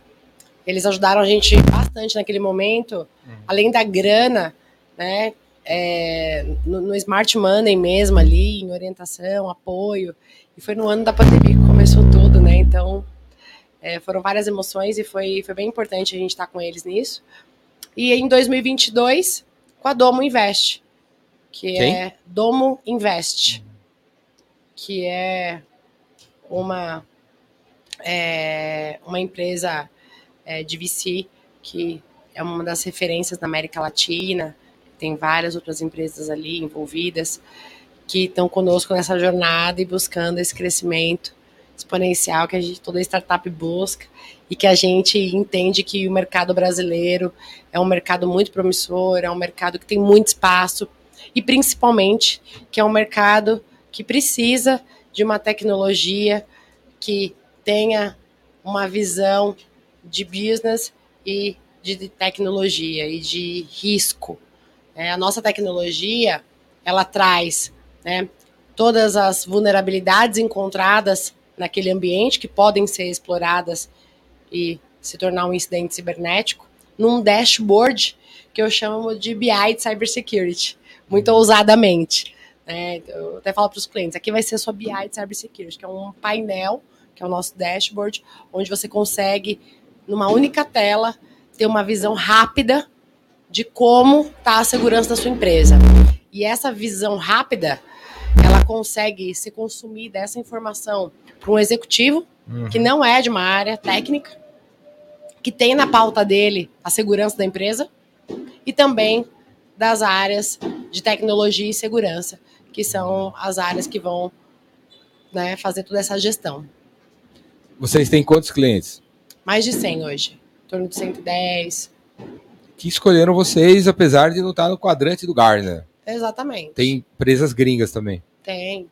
C: Eles ajudaram a gente bastante naquele momento, além da grana, né? é, no, no Smart Money mesmo ali, em orientação, apoio. E foi no ano da pandemia que começou tudo, né? Então, é, foram várias emoções e foi, foi bem importante a gente estar com eles nisso. E em 2022, com a Domo Invest, que
A: Quem?
C: é Domo Invest, que é uma, é, uma empresa é, de VC que é uma das referências na América Latina. Tem várias outras empresas ali envolvidas que estão conosco nessa jornada e buscando esse crescimento exponencial que a gente, toda startup busca e que a gente entende que o mercado brasileiro é um mercado muito promissor, é um mercado que tem muito espaço e principalmente que é um mercado que precisa de uma tecnologia que tenha uma visão de business e de tecnologia e de risco. É, a nossa tecnologia ela traz né, todas as vulnerabilidades encontradas naquele ambiente que podem ser exploradas e se tornar um incidente cibernético num dashboard que eu chamo de BI de cybersecurity, muito ousadamente. né? eu até falo para os clientes, aqui vai ser a sua BI de cybersecurity, que é um painel, que é o nosso dashboard, onde você consegue, numa única tela, ter uma visão rápida de como está a segurança da sua empresa. E essa visão rápida, ela consegue se consumir dessa informação para um executivo que não é de uma área técnica, que tem na pauta dele a segurança da empresa e também das áreas de tecnologia e segurança, que são as áreas que vão né, fazer toda essa gestão.
A: Vocês têm quantos clientes?
C: Mais de 100 hoje, em torno de 110.
A: Que escolheram vocês, apesar de não estar no quadrante do Gartner.
C: Exatamente.
A: Tem empresas gringas também.
C: Tem.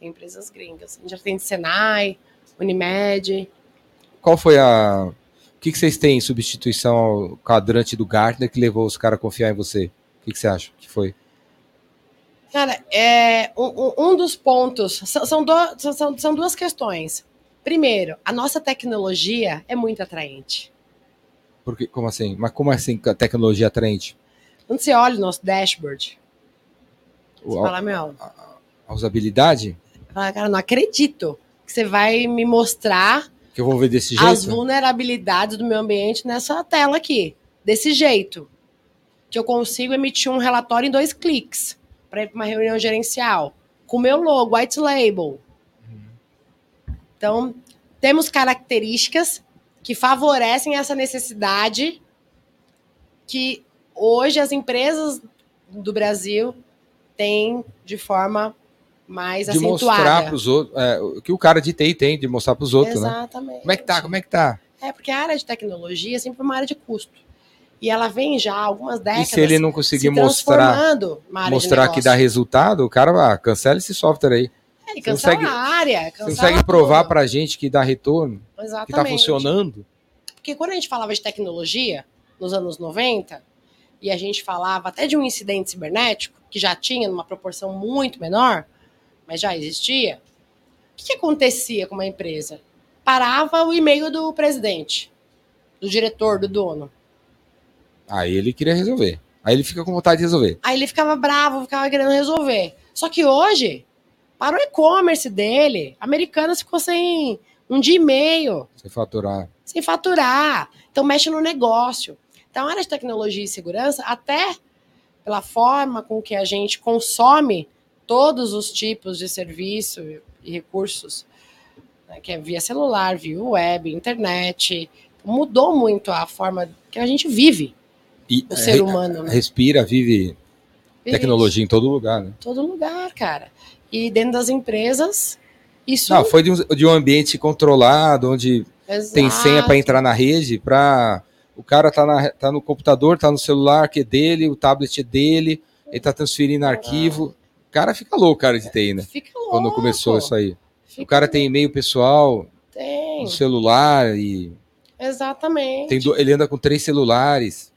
C: Tem empresas gringas. A gente já tem Senai, Unimed.
A: Qual foi a. O que, que vocês têm em substituição ao quadrante do Gartner que levou os caras a confiar em você? O que, que você acha que foi?
C: Cara, é, um, um- dos pontos são, são, do- são- são- duas questões. Primeiro, a nossa tecnologia é muito atraente.
A: Porque, como assim? Mas como assim a tecnologia atraente?
C: Quando você olha o nosso dashboard, você fala, meu,
A: a usabilidade?
C: fala, cara, não acredito que você vai me mostrar
A: Que eu vou ver desse
C: as
A: jeito?
C: vulnerabilidades do meu ambiente nessa tela aqui, desse jeito. Que eu consigo emitir um relatório em dois cliques para ir para uma reunião gerencial, com o meu logo, white label. Então, temos características que favorecem essa necessidade que hoje as empresas do Brasil têm de forma mais
A: de mostrar
C: acentuada.
A: para os outros. é, o que o cara de TI tem de mostrar para os outros, né?
C: Exatamente.
A: Como é que tá? Como é que tá?
C: É, porque a área de tecnologia é sempre uma área de custo. E ela vem já há algumas
A: E
C: décadas
A: se ele não conseguir
C: se
A: mostrar, mostrar que dá resultado, o cara ah, cancela esse software aí.
C: É, ele
A: você
C: cancela
A: consegue-
C: a área,
A: Você
C: cancela
A: consegue provar
C: tudo.
A: pra gente que dá retorno, que
C: Exatamente.
A: tá funcionando?
C: Porque quando a gente falava de tecnologia, nos anos 90, e a gente falava até de um incidente cibernético, que já tinha numa proporção muito menor, mas já existia, o que, que acontecia com uma empresa? Parava o e-mail do presidente, do diretor, do dono.
A: Aí ele queria resolver. Aí ele fica com vontade de resolver.
C: Aí ele ficava bravo, ficava querendo resolver. Só que hoje, para o e-commerce dele, a Americanas ficou sem um dia e meio,
A: Você faturar.
C: sem faturar. Então mexe no negócio. Então a área de tecnologia e segurança, até pela forma com que a gente consome todos os tipos de serviço e recursos, né, que é via celular, via web, internet, mudou muito a forma que a gente vive,
A: E
C: o ser
A: re-
C: humano. Né?
A: respira, vive
C: Vive
A: tecnologia em todo lugar, né?
C: todo lugar, cara. E dentro das empresas, isso
A: Não, foi de um, de um ambiente controlado, onde tem
C: Exato.
A: senha para entrar na rede, para o cara tá, na- tá no computador, tá no celular que é dele, o tablet é dele, ele tá transferindo arquivo. O cara fica louco, cara de TI, né?
C: Fica louco.
A: Quando começou isso aí.
C: Fica
A: O cara tem e-mail pessoal,
C: Tem.
A: no celular e
C: Exatamente.
A: tem do- ele anda com três celulares,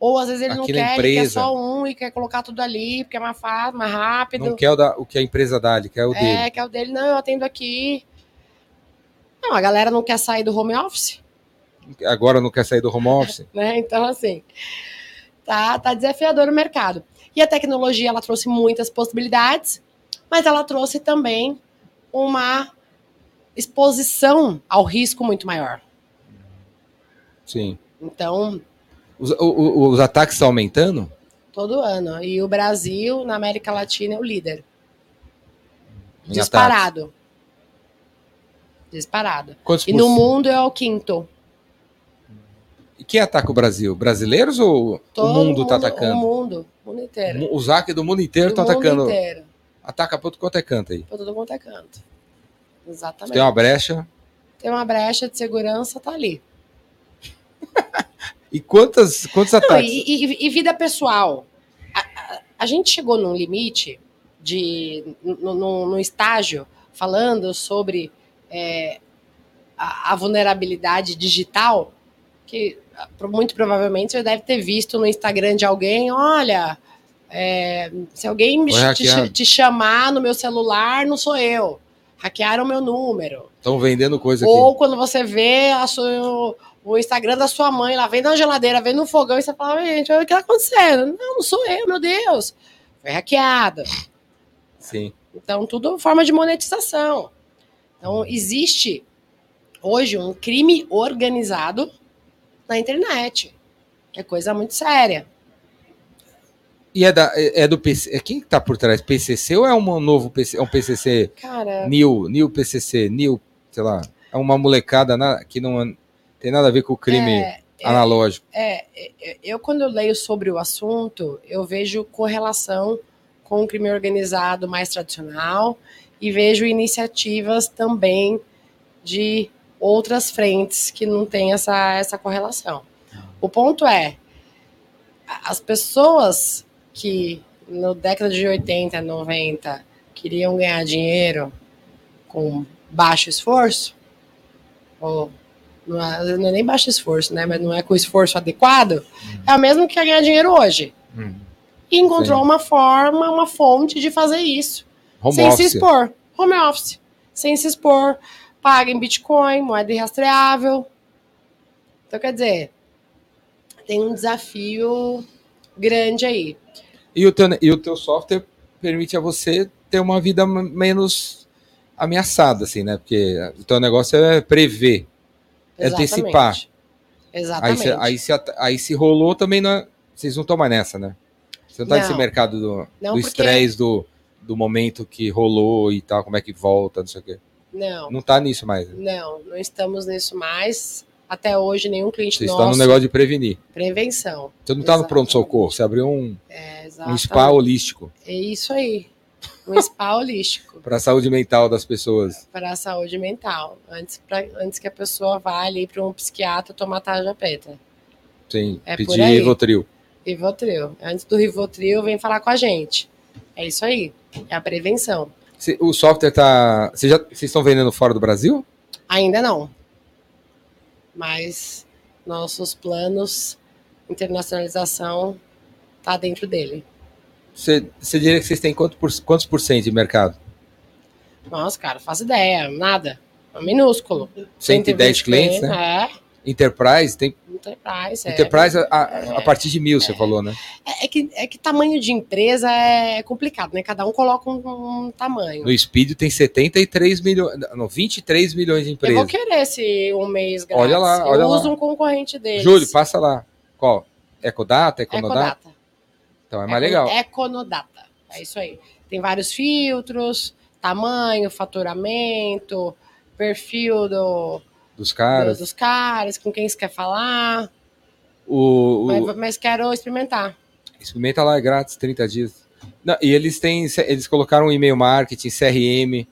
C: Ou às vezes ele não quer, ele quer
A: empresa.
C: só um e quer colocar tudo ali, porque é mais fácil, mais rápido.
A: não quer o, da- o que a empresa dá, ele quer o
C: é,
A: dele.
C: é o dele, não, eu atendo aqui. Não, a galera não quer sair do home office,
A: Agora não quer sair do home office.
C: né? Então, assim, tá, tá desafiador o mercado. E a tecnologia, ela trouxe muitas possibilidades, mas ela trouxe também uma exposição ao risco muito maior.
A: Sim.
C: Então,
A: Os, o- os ataques estão aumentando?
C: todo ano. E o Brasil, na América Latina, é o líder.
A: em ataques?
C: Disparado. Disparado.
A: Quantos
C: E no mundo é o quinto.
A: E quem ataca o Brasil? Brasileiros ou
C: Todo
A: o mundo está
C: O
A: atacando?
C: mundo. O mundo inteiro.
A: Os hackers do mundo inteiro estão
C: mundo
A: atacando.
C: inteiro.
A: Ataca para outro quanto é canto aí.
C: Pra todo quanto é canto. Exatamente.
A: Tem uma brecha.
C: Tem uma brecha de segurança, tá ali.
A: E quantas, quantos
C: Não,
A: ataques?
C: e, e- e vida pessoal. A, a- a gente chegou num limite de no estágio falando sobre é, a, a vulnerabilidade digital, que muito provavelmente você deve ter visto no Instagram de alguém, olha, é, se alguém te, te chamar no meu celular, não sou eu. Hackearam meu número.
A: Estão vendendo coisa aqui.
C: Ou quando você vê sua- o Instagram da sua mãe lá, vem na geladeira, vem no fogão e você fala, gente, olha o que tá acontecendo. Não, não sou eu, meu Deus. Foi hackeada.
A: Sim.
C: Então, tudo forma de monetização. Então, existe hoje um crime organizado na internet. É coisa muito séria.
A: E é, da, é é do PC. É quem que tá por trás? PCC ou é um novo PC? É um PCC
C: Cara,
A: New, New PCC, New, sei lá. É uma molecada na- que não tem nada a ver com o crime
C: é, é,
A: analógico.
C: é, é, eu quando eu leio sobre o assunto, eu vejo correlação com o crime organizado mais tradicional e vejo iniciativas também de outras frentes que não têm essa, essa correlação. O ponto é, as pessoas que na década de 80, 90 queriam ganhar dinheiro com baixo esforço, ou não é, não é nem baixo esforço, né? Mas não é com esforço adequado, é o mesmo que quer ganhar dinheiro hoje.
A: Hum.
C: E encontrou
A: Sim.
C: uma forma, uma fonte de fazer isso.
A: Home
C: sem se
A: office.
C: expor. Home office. Sem se expor. Paga em Bitcoin, moeda irrastreável. Então, quer dizer, tem um desafio grande aí.
A: E o, teu, e o teu software permite a você ter uma vida menos ameaçada, assim, né? Porque o teu negócio é prever. É antecipar. Aí,
C: Exatamente.
A: se, aí, se, aí se rolou também não é- vocês não estão mais nessa, né? Você não tá nesse mercado do
C: Não,
A: do
C: porque-
A: estresse do, do momento que rolou e tal, como é que volta, não sei o quê.
C: Não,
A: Não tá nisso mais. né?
C: não, não estamos nisso mais. Até hoje, nenhum cliente
A: Você
C: nosso.
A: está no negócio de prevenir.
C: Prevenção.
A: Você não tá no pronto-socorro, você abriu um,
C: É,
A: um spa holístico
C: É isso aí. Um spa holístico.
A: para a saúde mental das pessoas.
C: para a saúde mental, antes, pra, antes que a pessoa vá ali para um psiquiatra tomar tarja preta.
A: Sim,
C: É
A: pedir. Rivotril.
C: Rivotril. Antes do Rivotril, vem falar com a gente. É isso aí. É a prevenção.
A: O software tá. Vocês estão vendendo fora do Brasil?
C: Ainda não. Mas nossos planos, internacionalização, tá dentro dele.
A: Você você diria que vocês têm quanto por- quantos por cento de mercado?
C: Nossa, cara, faço ideia. Nada. É minúsculo.
A: 110 clientes, né?
C: É,
A: Enterprise tem.
C: Enterprise. é.
A: Enterprise a, a- a partir de mil, você falou, né?
C: É, é que, é que tamanho de empresa é complicado, né? Cada um coloca um, um tamanho.
A: No Speed tem 73 milhões. Não, 23 milhões de
C: Eu vou
A: empresas.
C: querer esse um mês grátis.
A: Olha lá,
C: Eu
A: olha lá.
C: uso um concorrente deles.
A: Júlio, passa lá. Qual? Ecodata? Econodata?
C: Ecodata.
A: Então é mais
C: Eco-
A: legal.
C: Econodata. É isso aí. Tem vários filtros, tamanho, faturamento, perfil do,
A: Dos
C: do-
A: caras.
C: dos caras, com quem você quer falar.
A: O, o-
C: Mas, mas quero experimentar.
A: Experimenta lá, é grátis, 30 dias. Não, e eles têm, eles colocaram um e-mail marketing, CRM.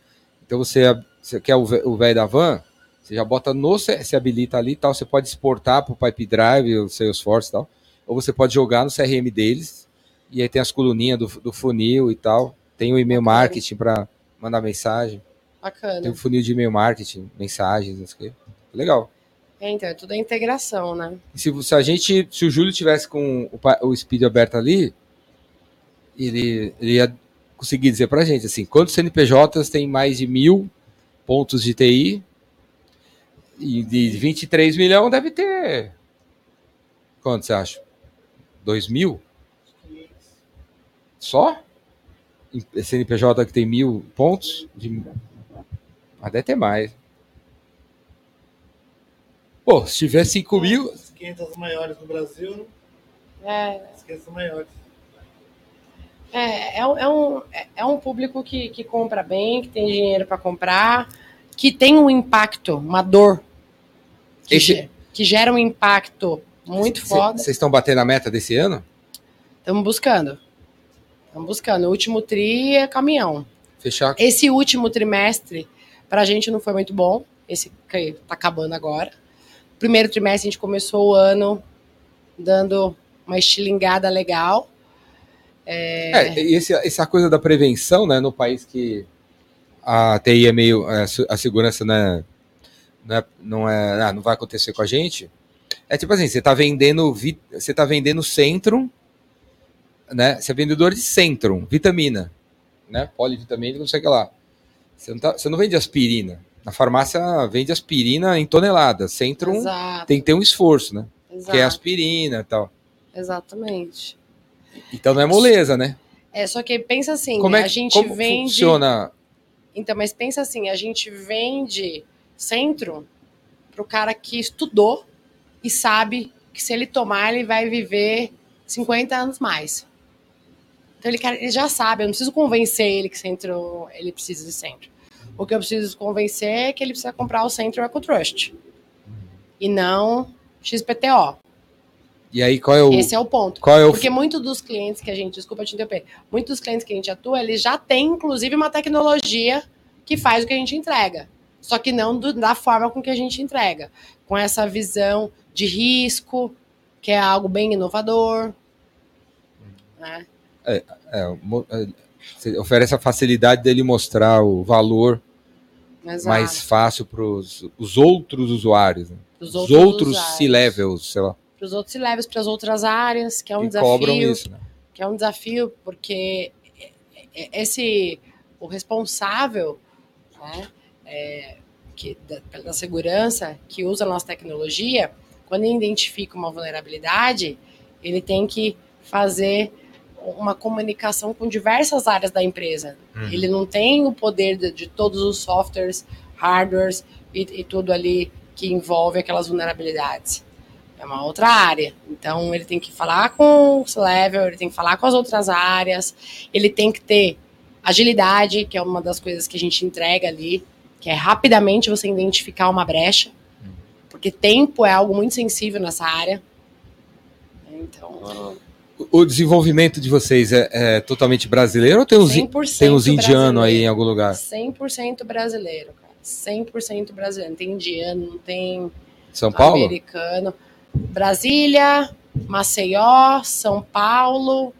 A: Então você, você quer o ve- o velho da van, você já bota no, se habilita ali e tal. Você pode exportar para o Pipe Drive, o Salesforce e tal. Ou você pode jogar no CRM deles. E aí tem as coluninhas do, do funil e tal. Tem o e-mail marketing para mandar mensagem.
C: Bacana.
A: Tem um funil de e-mail marketing, mensagens, não sei o quê. Legal.
C: É, então, é tudo a integração, né?
A: E se, se a gente, se o Júlio tivesse com o, o Speed aberto ali, ele, ele ia conseguir dizer pra gente assim, quantos CNPJs tem mais de mil pontos de TI e de 23 milhões deve ter. Quanto você acha? 2 mil? Só? Em- CNPJ que tem mil pontos? De... Mas deve ter mais. Pô, se tiver 5 mil,
B: As 500 maiores no Brasil,
C: É,
B: as 500 maiores.
C: É, é, um- é um, é- um público que, que compra bem, que tem dinheiro para comprar, que tem um impacto, uma dor, que,
A: Esse-
C: que gera um impacto muito
A: Cê-
C: foda.
A: Vocês estão batendo a meta desse ano?
C: Estamos buscando. Estamos buscando. O último tri é caminhão.
A: Fechar.
C: Esse último trimestre, pra gente não foi muito bom. Esse que tá acabando agora. Primeiro trimestre, a gente começou o ano dando uma estilingada legal.
A: É, e esse, essa coisa da prevenção, né, no país que a TI é meio. é, A segurança né, não, é, não, é, ah, não vai acontecer com a gente. É tipo assim, você tá vendendo. Você tá vendendo Centrum, né? Você é vendedor de Centrum, vitamina, né? Polivitamina, não sei o que lá. Você não, tá- você não vende aspirina. Na farmácia vende aspirina em tonelada. Centrum
C: Exato,
A: tem que ter um esforço, né?
C: exato,
A: Que é aspirina e tal.
C: exatamente.
A: Então não é moleza, né?
C: É, só que pensa assim,
A: Como é
C: a gente
A: como
C: vende.
A: funciona?
C: Então, mas pensa assim, a gente vende centro pro cara que estudou e sabe que se ele tomar, ele vai viver 50 anos mais. Então ele, ele já sabe, eu não preciso convencer ele que centro ele precisa de centro. O que eu preciso convencer é que ele precisa comprar o centro EcoTrust. E não XPTO.
A: E aí qual é o
C: Esse é o ponto.
A: qual é o
C: Porque muitos dos clientes que a gente, desculpa te interromper, muitos dos clientes que a gente atua, eles já têm, inclusive, uma tecnologia que faz o que a gente entrega. Só que não do- da forma com que a gente entrega. Com essa visão de risco, que é algo bem inovador. Né?
A: é, mo- é, você oferece a facilidade dele mostrar o valor
C: Exato.
A: mais fácil para os outros usuários, né? Os outros
C: usuários.
A: C-levels, sei lá,
C: Para os outros levels, para as outras áreas, que é um
A: que
C: desafio.
A: cobram isso. Né?
C: que é um desafio, porque esse o responsável né, é, que, da, da segurança que usa a nossa tecnologia, quando ele identifica uma vulnerabilidade, ele tem que fazer uma comunicação com diversas áreas da empresa.
A: Uhum.
C: Ele não tem o poder de, de todos os softwares, hardwares e, e tudo ali que envolve aquelas vulnerabilidades. É uma outra área. Então, ele tem que falar com o level, ele tem que falar com as outras áreas, ele tem que ter agilidade, que é uma das coisas que a gente entrega ali, que é rapidamente você identificar uma brecha, porque tempo é algo muito sensível nessa área. Então,
A: O- desenvolvimento de vocês é, é totalmente brasileiro ou tem uns,
C: 100%
A: tem uns indianos aí em algum lugar?
C: 100% brasileiro, cara. 100% brasileiro. Não tem indiano, não tem
A: São Paulo?
C: americano. Brasília, Maceió, São Paulo.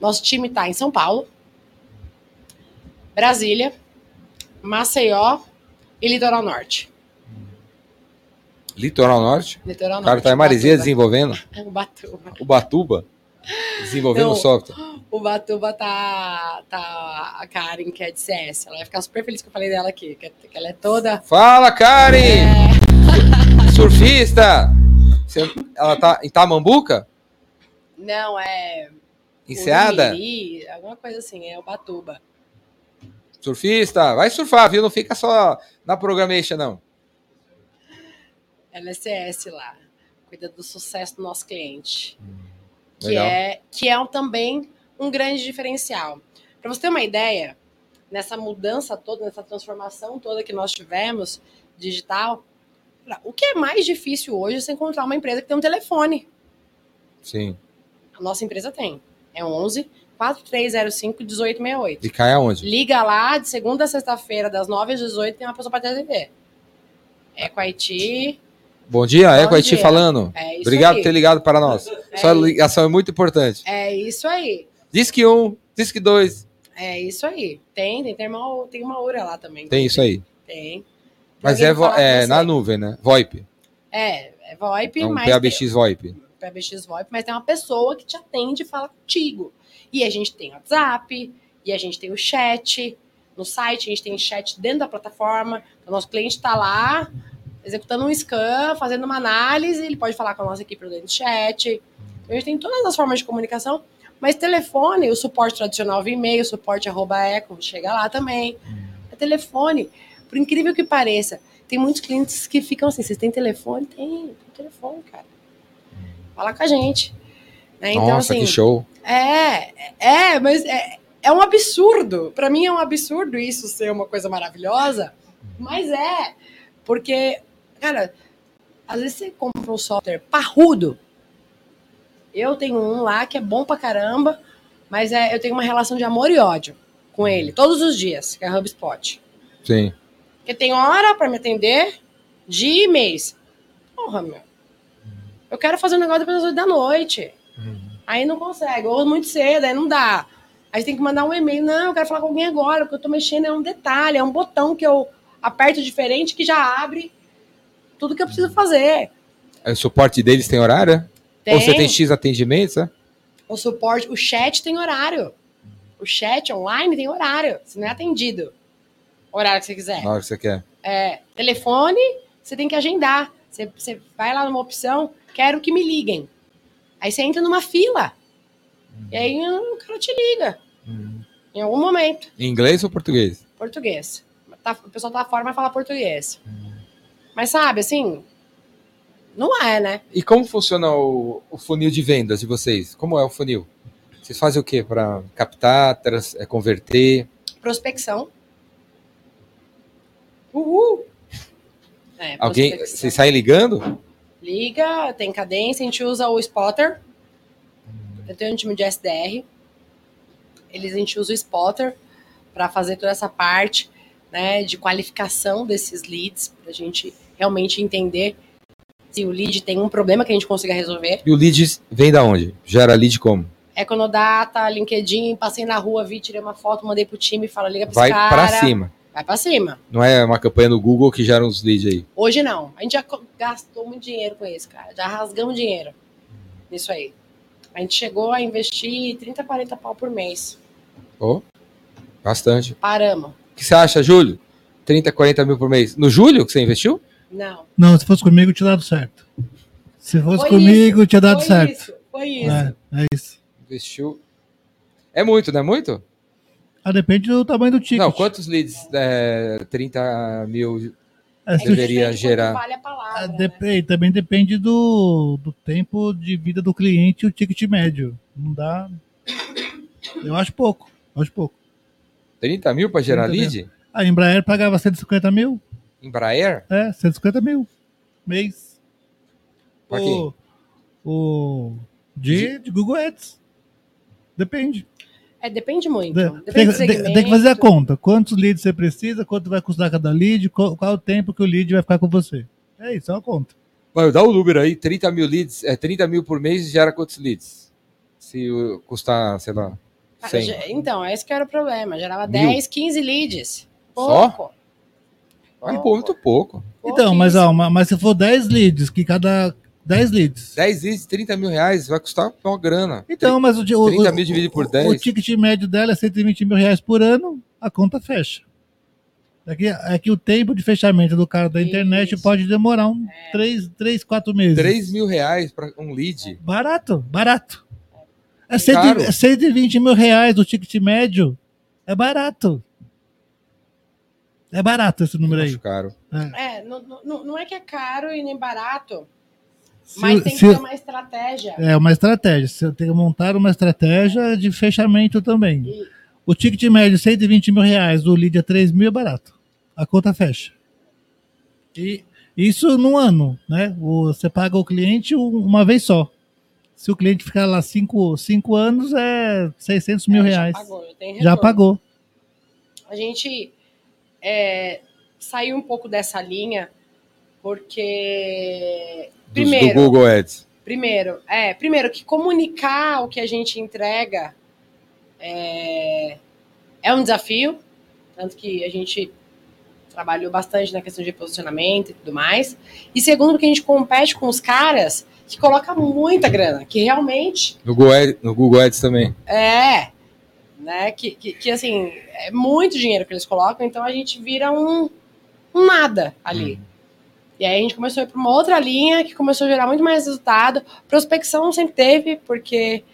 C: Nosso time está em São Paulo, Brasília, Maceió e Litoral Norte.
A: Litoral Norte?
C: Litoral
A: O cara
C: Norte.
A: tá em Marizia desenvolvendo.
C: Ubatuba.
A: Ubatuba desenvolvendo
C: Não.
A: software.
C: O Batuba tá, tá. A Karen, que é de CS. Ela vai ficar super feliz que eu falei dela aqui. Que, que ela é toda.
A: Fala, Karen!
C: É,
A: Surfista! Você- ela tá em Tamambuca?
C: não, é.
A: Enseada?
C: Urumiri, alguma coisa assim, é o Batuba.
A: Surfista? Vai surfar, viu? Não fica só na programation, não.
C: Ela é CS lá. Cuida do sucesso do nosso cliente. Que
A: Legal.
C: é, que é também um grande diferencial. Para você ter uma ideia, nessa mudança toda, nessa transformação toda que nós tivemos digital, o que é mais difícil hoje é você encontrar uma empresa que tem um telefone.
A: Sim.
C: A nossa empresa tem. É 11 4305 1868.
A: E cai aonde?
C: Liga lá de segunda a sexta-feira, das 9 às 18, tem uma pessoa para te atender. É com a Haiti.
A: Bom dia,
C: Bom
A: Haiti
C: dia.
A: falando.
C: É isso
A: Obrigado
C: aí.
A: por ter ligado para nós.
C: É
A: Sua ligação é muito importante.
C: É isso aí.
A: Diz que um, diz que dois.
C: É isso aí. Tem, tem, tem uma, tem uma hora lá também.
A: Tem isso aí.
C: Tem.
A: Mas é, é na nuvem, né? VoIP.
C: É, é VoIP,
A: É um
C: mas
A: PABX VoIP.
C: tem, PABX VoIP, mas tem uma pessoa que te atende e fala contigo. E a gente tem WhatsApp, e a gente tem o chat. No site, a gente tem chat dentro da plataforma. O nosso cliente está lá, executando um scan, fazendo uma análise, ele pode falar com a nossa equipe dentro do chat. Então, a gente tem todas as formas de comunicação, mas telefone, o suporte tradicional via e-mail, suporte arroba eco, chega lá também. É telefone. Por incrível que pareça, tem muitos clientes que ficam assim, vocês têm telefone? Tem, tem telefone, cara. Fala com a gente. Né? Então,
A: Nossa,
C: assim,
A: que show.
C: é, é, mas é, é um absurdo. Pra mim é um absurdo isso ser uma coisa maravilhosa, mas é. Porque, cara, às vezes você compra um software parrudo. Eu tenho um lá que é bom pra caramba, mas é, eu tenho uma relação de amor e ódio com ele, todos os dias, que é a HubSpot.
A: Sim.
C: Porque tem hora pra me atender de mês. Porra, meu. Eu quero fazer um negócio depois das 8 da noite. Aí não consegue, ou muito cedo, aí não dá. Aí tem que mandar um e-mail. Não, eu quero falar com alguém agora, porque eu tô mexendo, é um detalhe, é um botão que eu aperto diferente que já abre tudo que eu preciso fazer.
A: O suporte deles tem horário?
C: Tem,
A: Ou você tem X atendimentos? né?
C: o suporte, o chat tem horário. O chat online tem horário. Você não é atendido. Horário que você quiser.
A: Na hora que você quer.
C: É, telefone, você tem que agendar. Você, você vai lá numa opção, quero que me liguem. Aí você entra numa fila. E aí o cara te liga. Em algum momento.
A: Em inglês ou português?
C: Português. Tá- o pessoal tá fora, mas fala português. Mas sabe, assim. Não é, né?
A: E como funciona o, o funil de vendas de vocês? Como é o funil? Vocês fazem o quê para captar, trans- é, converter?
C: Prospecção. Uhul! É,
A: Alguém, vocês saem ligando?
C: Liga, tem cadência, a gente usa o Spotter. Eu tenho um time de SDR. Eles, a gente usa o Spotter para fazer toda essa parte né, de qualificação desses leads, para a gente realmente entender se o lead tem um problema que a gente consiga resolver.
A: E o lead vem da onde? Gera lead como?
C: Econodata, LinkedIn, passei na rua, vi, tirei uma foto, mandei pro time, fala, liga pra
A: Vai para cima.
C: Vai pra cima.
A: Não é uma campanha no Google que gera uns leads aí.
C: Hoje não. A gente já gastou muito dinheiro com isso, cara. Já rasgamos dinheiro nisso aí. A gente chegou a investir 30, 40 pau por mês.
A: Oh, bastante.
C: Paramos.
A: O que você acha, Júlio? 30, 40 mil por mês. No Júlio que você investiu?
C: Não.
B: Não, se fosse comigo, tinha dado certo. Se fosse
C: Foi
B: comigo, tinha dado
C: foi
B: certo.
C: isso. Foi isso.
B: É, é isso.
A: Investiu. É muito, não é muito?
B: Ah, depende do tamanho do ticket.
A: Não, quantos leads? É, 30 mil.
B: É,
C: É
A: deveria gerar-
C: Vale a palavra,
B: Ah,
C: né?
B: dep- também depende do, do tempo de vida do cliente e o ticket médio. Não dá. Eu acho pouco. Eu acho pouco.
A: 30 mil para gerar
B: 30
A: lead?
B: A Embraer pagava 150 mil?
A: Embraer?
B: É, 150 mil. Mês.
A: Pra
B: O, o de, de Google Ads. Depende.
C: É, depende muito.
B: De-
C: Depende
B: tem, tem- que fazer a conta. Quantos leads você precisa, quanto vai custar cada lead, qual, qual o tempo que o lead vai ficar com você. É isso, é uma conta.
A: Mano, dá o número aí, 30 mil leads, é 30 mil por mês gera quantos leads? Se custar, sei lá,
C: Ah,
A: 100.
C: ge- Então, esse que era o problema. Gerava
A: Mil.
C: 10, 15 leads.
A: Só?
C: Pouco.
A: Mas, pô, muito pouco.
B: Então, mas, ó, mas se for 10 leads, que cada 10 leads.
A: 10 leads, 30 mil reais, vai custar uma grana.
B: Então, mas o, o,
A: 30
B: o-
A: mil dividido por
B: o-
A: 10.
B: O ticket médio dela é 120 mil reais por ano, a conta fecha. É que, é que o tempo de fechamento do cara da internet
C: Isso.
B: pode demorar um 3, 3, 4 meses.
A: 3 mil reais para um lead.
B: Barato, barato. É,
A: Caro.
B: 100, é 120 mil reais o ticket médio. É barato. É barato esse número aí.
A: Caro.
B: É.
C: É, não, não, não é que é caro e nem barato,
B: Se-
C: mas tem que ter uma estratégia.
B: É uma estratégia. Você tem que montar uma estratégia de fechamento também.
C: E-
B: O ticket médio 120 mil reais, o lead é 3 mil é barato. A conta fecha. E isso num ano, né? Você paga o cliente um- uma vez só. Se o cliente ficar lá 5 cinco anos, é 600 mil
C: É,
B: reais.
C: Já pagou, já
B: pagou.
C: A gente é, saiu um pouco dessa linha porque primeiro,
A: do Google Ads.
C: primeiro, é, primeiro que comunicar o que a gente entrega é, É um desafio, tanto que a gente trabalhou bastante na questão de posicionamento e tudo mais. E segundo, porque a gente compete com os caras que colocam muita grana, que realmente.
A: No Google, Ads, no Google Ads também.
C: É. Né, que, que, que, assim, é muito dinheiro que eles colocam, então a gente vira um, um nada ali. Hum. E aí a gente começou a ir para uma outra linha que começou a gerar muito mais resultado. Prospecção sempre teve, porque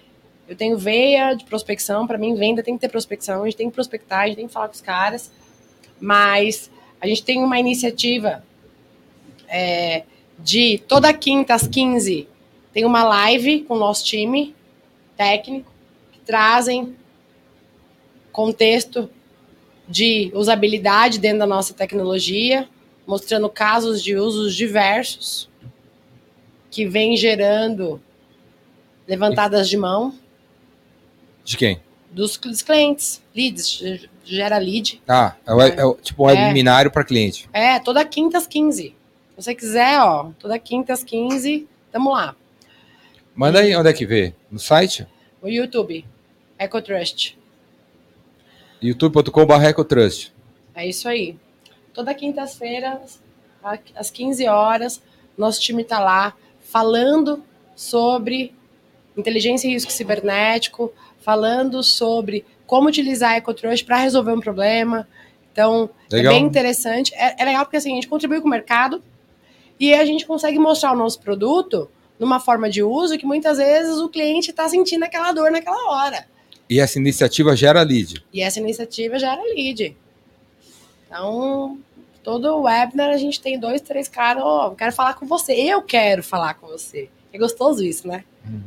C: eu tenho veia de prospecção, para mim venda tem que ter prospecção, a gente tem que prospectar, a gente tem que falar com os caras. Mas a gente tem uma iniciativa é, de toda quinta às 15 tem uma live com o nosso time técnico que trazem contexto de usabilidade dentro da nossa tecnologia, mostrando casos de usos diversos que vem gerando levantadas de mão.
A: De quem?
C: Dos, dos clientes, leads, gera lead.
A: Ah, é, o, é, é tipo um webinário para cliente.
C: É, toda quinta às 15. Se você quiser, ó, toda quinta às 15, tamo lá.
A: Manda aí onde é que vê? No site?
C: O YouTube, EcoTrust.
A: youtube.com.br EcoTrust.
C: É isso aí. Toda quinta-feira, às 15 horas, nosso time está lá falando sobre inteligência e risco cibernético, falando sobre como utilizar a EcoTrust para resolver um problema. Então, é legal. é bem interessante. É, é, legal porque assim, a gente contribui com o mercado e a gente consegue mostrar o nosso produto numa forma de uso que muitas vezes o cliente está sentindo aquela dor naquela hora.
A: E essa iniciativa gera lead.
C: E essa iniciativa gera lead. Então, todo webinar a gente tem dois, três caras, ó, oh, quero falar com você, eu quero falar com você. É gostoso isso, né? Uhum.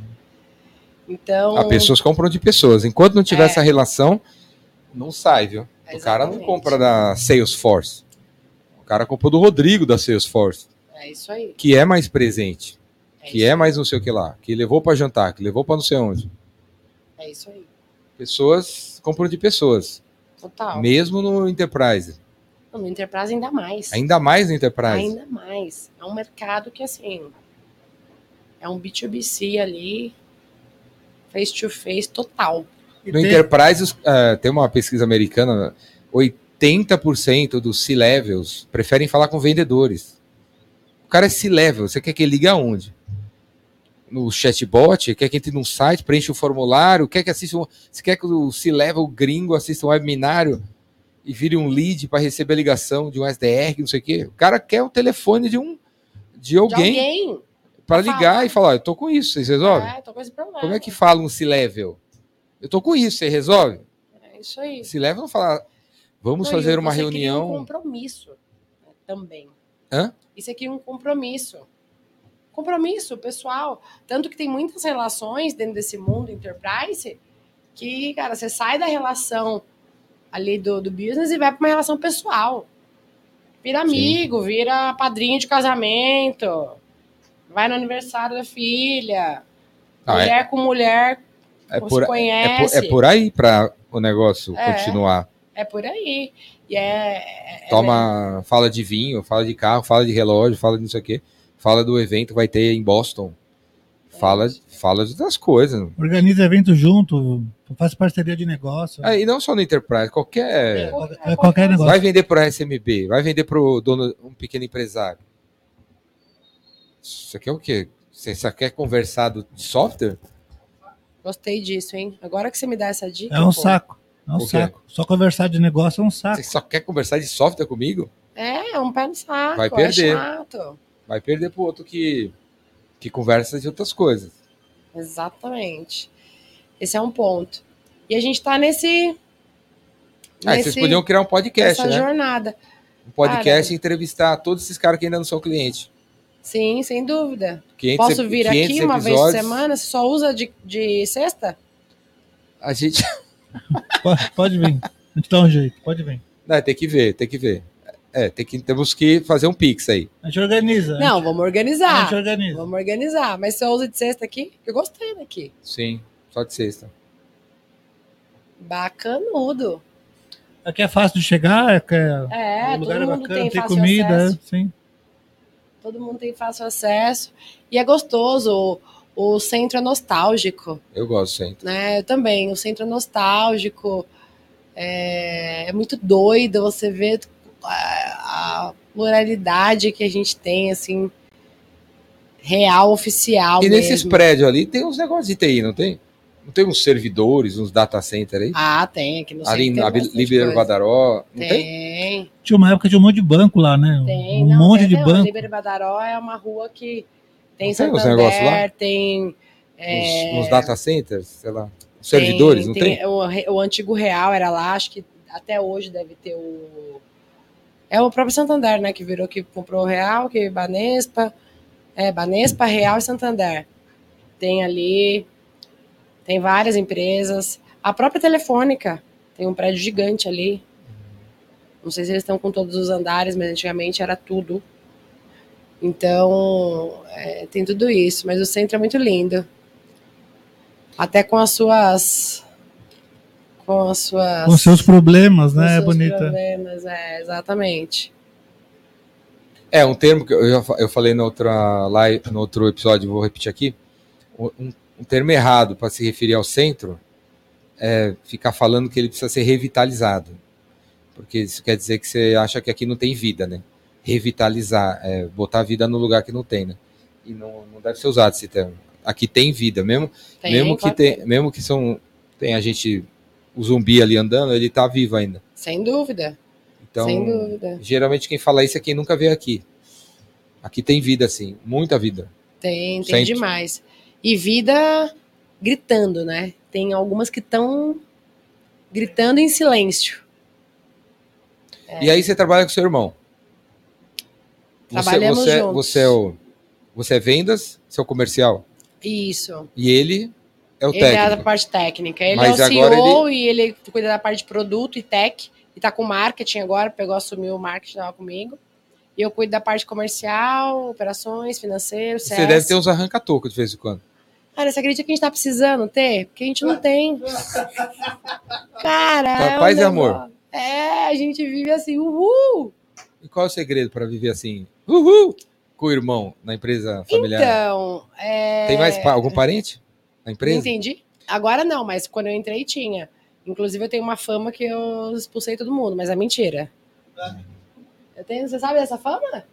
C: Então.
A: As pessoas compram de pessoas. Enquanto não tiver é. essa relação, não sai, viu? o cara não compra da Salesforce. O cara comprou do Rodrigo da Salesforce.
C: É isso aí.
A: Que é mais presente. É que é mais não sei o que lá. Que levou para jantar, que levou para não sei onde.
C: É isso aí.
A: Pessoas compram de pessoas.
C: Total.
A: Mesmo no Enterprise.
C: No Enterprise ainda mais.
A: Ainda mais no Enterprise.
C: Ainda mais. É um mercado que, assim, é um B2B ali, face to face total.
A: No tem... Enterprise, uh, tem uma pesquisa americana, 80% dos C-levels preferem falar com vendedores. O cara é C-level, você quer que ele ligue aonde? No chatbot, quer que entre num site, preencha o formulário, quer que assista um, você quer que o C-level gringo assista um webinário e vire um lead para receber a ligação de um SDR, não sei o quê. O cara quer o telefone de um de alguém, de alguém para ligar e falar, eu tô com isso, vocês resolvem? É, tô com esse problema. Como é que fala um C-level? Eu tô com isso, você resolve?
C: É isso aí.
A: C-level não fala, vamos fazer uma reunião.
C: um compromisso né, também.
A: Hã?
C: Isso aqui é um compromisso. Compromisso pessoal. Tanto que tem muitas relações dentro desse mundo enterprise que, cara, você sai da relação ali do, do business e vai para uma relação pessoal. Vira amigo, Sim. vira padrinho de casamento, vai no aniversário da filha, ah, é. mulher é, com mulher
A: é por, conhece. É por, é por aí para o negócio é, continuar.
C: É por aí. E é, é,
A: é Toma, fala de vinho, fala de carro, fala de relógio, fala disso aqui, fala do evento que vai ter em Boston. Fala, fala das coisas.
B: Organiza evento junto, faz parceria de negócio.
A: e não só no Enterprise, qualquer.
B: É, qualquer negócio.
A: Vai vender para SMB, vai vender para o dono, um pequeno empresário. Isso aqui é o quê? Você só quer conversar de software?
C: Gostei disso, hein? Agora que você me dá essa dica.
B: É um pô. saco. É um saco. Só conversar de negócio é um saco. Você
A: só quer conversar de software comigo?
C: É, é um pé no saco.
A: Vai perder.
C: É chato.
A: Vai perder pro outro que, que conversa de outras coisas.
C: Exatamente. Esse é um ponto. E a gente tá nesse.
A: Ah, nesse vocês podiam criar um podcast,
C: né?
A: jornada. Um podcast e entrevistar todos esses caras que ainda não são clientes.
C: Sim, sem dúvida. Posso vir aqui uma vez por semana? Você só usa de, de sexta?
A: A gente.
B: pode, pode vir. A gente dá um jeito, pode vir.
A: Não, tem que ver, tem que ver. É, tem que, temos que fazer um pix aí.
B: A gente organiza.
C: Não,
B: gente...
C: vamos organizar.
B: A gente organiza.
C: Vamos organizar. Mas você usa de sexta aqui? Eu gostei daqui.
A: Sim, só de sexta.
C: Bacanudo.
B: Aqui é fácil de chegar, é,
C: é, o lugar todo é mundo bacana, tem,
B: tem comida, acesso. sim.
C: Todo mundo tem fácil acesso. E é gostoso. O, o centro é nostálgico.
A: Eu gosto do centro.
C: Né? Eu também. O centro é nostálgico. É, é muito doido você ver a, a pluralidade que a gente tem, assim, real, oficial.
A: E nesses
C: mesmo.
A: prédios ali tem uns negócios de TI, não tem? Não tem uns servidores, uns data center aí?
C: Ah, tem, aqui no
A: ali na Libero. Badaró, não tem?
C: Tem,
B: Tinha uma época de um monte de banco lá, né?
C: tem.
B: um
C: não,
B: monte
C: tem,
B: de
C: não,
B: banco.
C: Líbero Badaró é uma rua que tem
A: Não tem uns
C: Santander,
A: negócios lá?
C: tem... é,
A: Uns, uns data centers, sei lá. Servidores, não tem?
C: O, o antigo Real era lá, acho que até hoje deve ter o. É o próprio Santander, né? Que virou que comprou o Real, que Banespa. É, Banespa, Real e Santander. Tem ali. Tem várias empresas. A própria Telefônica tem um prédio gigante ali. Não sei se eles estão com todos os andares, mas antigamente era tudo. Então, é, tem tudo isso. Mas o centro é muito lindo. Até com as suas. Com as suas.
B: Com seus problemas,
C: com
B: né? É
C: seus
B: bonita.
C: problemas, é, exatamente.
A: É, um termo que eu, já eu falei no, outra live, no outro episódio, vou repetir aqui. Um, um termo errado para se referir ao centro é ficar falando que ele precisa ser revitalizado. Porque isso quer dizer que você acha que aqui não tem vida, né? Revitalizar, é botar vida no lugar que não tem, né? E não, não deve ser usado esse termo. Aqui tem vida, mesmo,
C: Tem,
A: mesmo que tem, mesmo que são tem a gente o zumbi ali andando, ele tá vivo ainda.
C: Sem dúvida.
A: Então,
C: sem dúvida.
A: geralmente quem fala isso é quem nunca veio aqui. Aqui tem vida, assim, muita vida.
C: Tem, tem
A: Sempre.
C: demais. E vida gritando, né? Tem algumas que estão gritando em silêncio.
A: E aí você trabalha com seu irmão. Você,
C: Trabalhamos
A: você,
C: juntos.
A: você é o você é vendas, seu comercial,
C: Isso.
A: e ele é o
C: ele é da
A: técnico.
C: parte técnica. Ele
A: Mas
C: é o CEO e ele cuida da parte de produto e tech. E tá com marketing agora, pegou, assumiu o marketing tava comigo. E eu cuido da parte comercial, operações, financeiro, CS.
A: Você deve ter uns arranca-toco de vez em quando.
C: Cara, você acredita que a gente tá precisando ter? Porque a gente não tem. Cara, é um
A: Paz e
C: negócio-
A: amor.
C: É, a gente vive assim, uhul!
A: E qual é o segredo para viver assim? Uhul! Com o irmão na empresa familiar.
C: Então, é...
A: Tem mais algum parente empresa?
C: entendi. Agora não, mas quando eu entrei tinha. Inclusive eu tenho uma fama que eu expulsei todo mundo, mas é mentira. Eu tenho, você sabe dessa fama?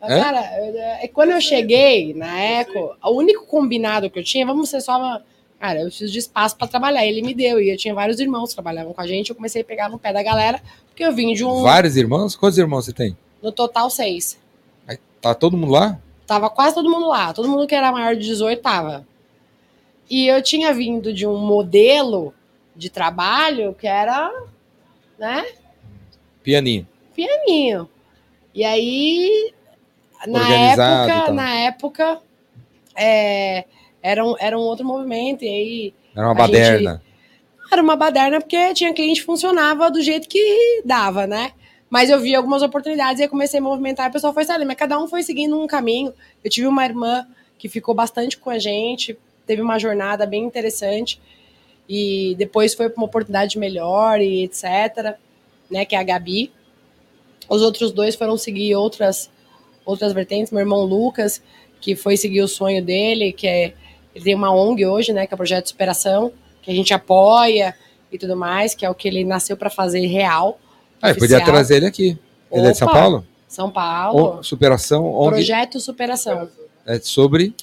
A: É?
C: Cara, eu- é, quando eu cheguei na Eco, o único combinado que eu tinha, vamos ser só uma. Cara, eu preciso de espaço para trabalhar. Ele me deu. E eu tinha vários irmãos que trabalhavam com a gente. Eu comecei a pegar no pé da galera, porque eu vim de um.
A: Vários irmãos? Quantos irmãos você tem?
C: No total, seis.
A: Tá todo mundo lá?
C: Tava quase todo mundo lá. Todo mundo que era maior de 18 tava. E eu tinha vindo de um modelo de trabalho que era, né,
A: Pianinho.
C: pianinho. E aí, na
A: Organizado
C: época, na época, é, era, um, era um outro movimento. E aí,
A: Era uma baderna.
C: era uma baderna porque tinha cliente que funcionava do jeito que dava, né? Mas eu vi algumas oportunidades e comecei a movimentar e o pessoal foi saindo, mas cada um foi seguindo um caminho. Eu tive uma irmã que ficou bastante com a gente, teve uma jornada bem interessante e depois foi para uma oportunidade melhor e etc, né, que é a Gabi. Os outros dois foram seguir outras outras vertentes, meu irmão Lucas, que foi seguir o sonho dele, que é ele tem uma ONG hoje, né, que é o projeto de superação, que a gente apoia e tudo mais, que é o que ele nasceu para fazer real.
A: Ah, eu podia trazer ele aqui. Ele é de São Paulo?
C: São Paulo.
A: O- superação, ONG,
C: Projeto Superação.
A: é sobre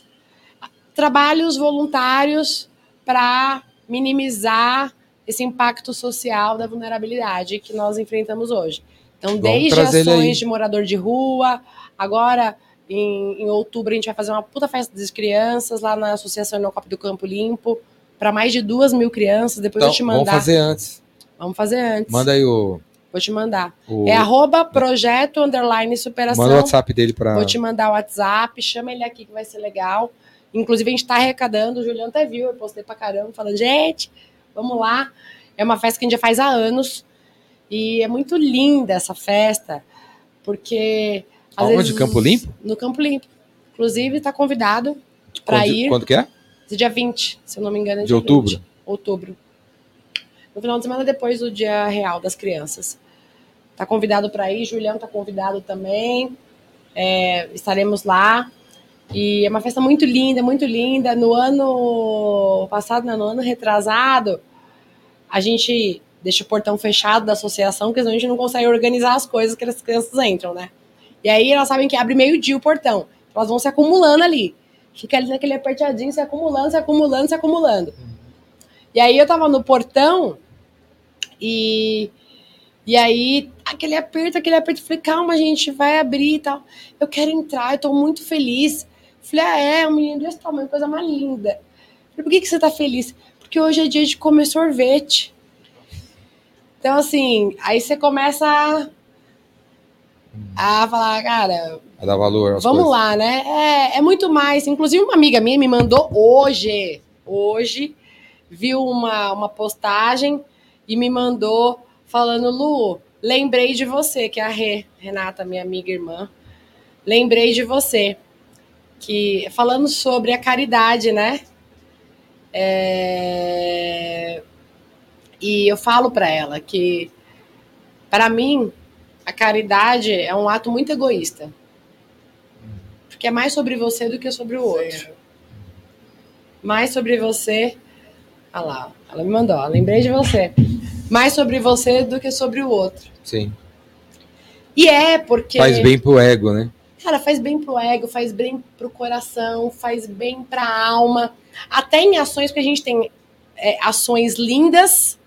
C: Trabalhos voluntários para minimizar esse impacto social da vulnerabilidade que nós enfrentamos hoje. Então, desde ações de morador de rua, agora em, em outubro a gente vai fazer uma puta festa das crianças lá na Associação Inocop do Campo Limpo, para mais de duas mil crianças. Depois eu
A: Então,
C: vou te
A: vamos
C: mandar.
A: fazer antes.
C: Vamos fazer antes.
A: Manda aí o,
C: Vou te mandar.
A: o
C: É arroba projeto underline superação.
A: manda o WhatsApp dele para
C: Vou te mandar o WhatsApp, chama ele aqui que vai ser legal. Inclusive, a gente tá arrecadando, o Juliano até viu, eu postei pra caramba, falando, gente, vamos lá. É uma festa que a gente já faz há anos. E é muito linda essa festa, porque.
A: Aonde? Campo Limpo?
C: No Campo Limpo. Inclusive, tá convidado para ir.
A: quando que é?
C: Esse dia 20, se eu não me engano. É
A: De outubro?
C: 20. Outubro. No final de semana depois do dia real das crianças. Tá convidado para ir, Juliano tá convidado também. É, estaremos lá. E é uma festa muito linda, muito linda. No ano passado, não, no ano retrasado, a gente deixa o portão fechado da associação, porque senão a gente não consegue organizar as coisas que as crianças entram, né? E aí elas sabem que abre meio-dia o portão. Elas vão se acumulando ali. Fica ali naquele apertadinho, se acumulando, se acumulando, se acumulando. E aí eu tava no portão e. E aí, aquele aperto, aquele aperto. Falei, calma, gente, vai abrir e tal. Eu quero entrar, eu tô muito feliz. Falei, ah, é, um menino desse tamanho, coisa mais linda. Falei, por que, que você tá feliz? Porque hoje é dia de comer sorvete. Então, assim, aí você começa a, a falar, cara,
A: A dar valor
C: vamos
A: coisas.
C: lá, né? É, é muito mais. Inclusive, uma amiga minha me mandou hoje, hoje, viu uma, uma postagem e me mandou falando, Lu, lembrei de você, que é a Rê, Renata, minha amiga irmã. Lembrei de você. Que, falando sobre a caridade, né? É, E eu falo para ela que, para mim, a caridade é um ato muito egoísta. Porque é mais sobre você do que sobre o outro. Mais sobre você. Ah lá, ela me mandou, ó, lembrei de você. Mais sobre você do que sobre o outro.
A: Sim.
C: E é porque.
A: Faz bem pro ego, né?
C: Cara, faz bem pro ego, faz bem pro coração, faz bem pra alma. Até em ações que a gente tem é, ações lindas,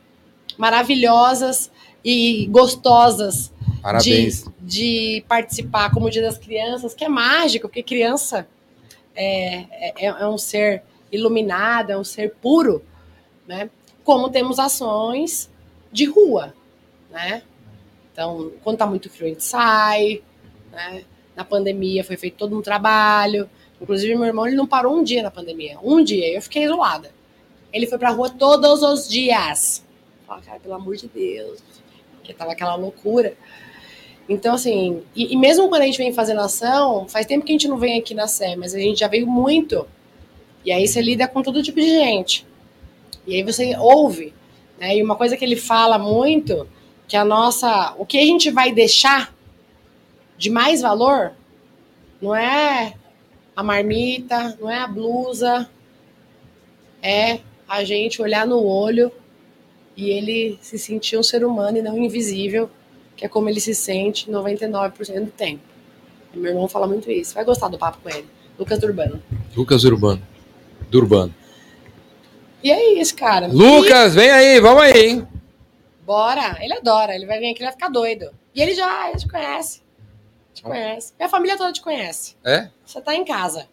C: maravilhosas e gostosas
A: Parabéns.
C: de, de participar, como o Dia das Crianças, que é mágico, porque criança é, é, é um ser iluminado, é um ser puro, né? Como temos ações de rua, né? Então, quando tá muito frio, a gente sai, né? Na pandemia foi feito todo um trabalho. Inclusive, meu irmão ele não parou um dia na pandemia. Um dia, eu fiquei isolada. Ele foi pra rua todos os dias. Fala, cara, pelo amor de Deus. Porque tava aquela loucura. Então, assim, e, e mesmo quando a gente vem fazendo ação, faz tempo que a gente não vem aqui na Sé, mas a gente já veio muito. E aí você lida com todo tipo de gente. E aí você ouve. Né? E uma coisa que ele fala muito, que a nossa. O que a gente vai deixar de mais valor não é a marmita, não é a blusa, é a gente olhar no olho e ele se sentir um ser humano e não invisível, que é como ele se sente 99% do tempo. E meu irmão fala muito isso. Vai gostar do papo com ele. Lucas Urbano.
A: Lucas Urbano. Do Urbano.
C: E é isso, cara.
A: Lucas, vem aí, vamos aí, hein?
C: E bora. Ele adora. Ele vai vir aqui, ele vai ficar doido. E ele já ele te conhece. Te conhece. Minha família toda te conhece.
A: É?
C: Você tá em casa.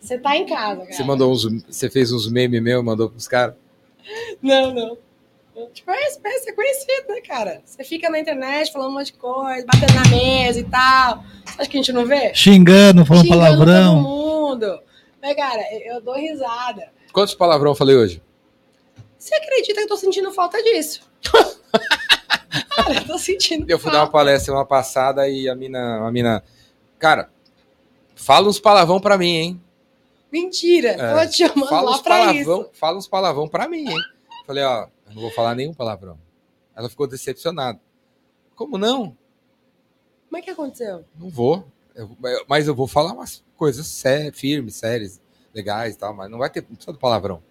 C: Você tá em casa, cara.
A: Você mandou uns. Você fez uns memes meus, mandou pros caras?
C: Não, não. Eu te conheço, você é conhecido, né, cara? Você fica na internet falando um monte de coisa, batendo na mesa e tal. Você acha que a gente não vê?
B: Xingando, falando
C: Xingando
B: palavrão.
C: todo mundo. Mas, cara, eu eu dou risada.
A: Quantos palavrão eu falei hoje?
C: Você acredita que eu tô sentindo falta disso? cara, eu tô sentindo
A: Eu fui
C: falta.
A: dar uma palestra uma passada e a mina. A mina cara, fala uns palavrão pra mim, hein?
C: Mentira.
A: É.
C: Tô te chamando
A: Fala
C: lá
A: uns
C: pra
A: palavrão,
C: isso.
A: fala uns palavrão pra mim, hein? Falei, ó, eu não vou falar nenhum palavrão. Ela ficou decepcionada. Como não?
C: Como é que aconteceu?
A: Não vou. Eu- mas eu vou falar umas coisas sé- firmes, sérias, legais e tal, mas não vai ter não precisa do palavrão.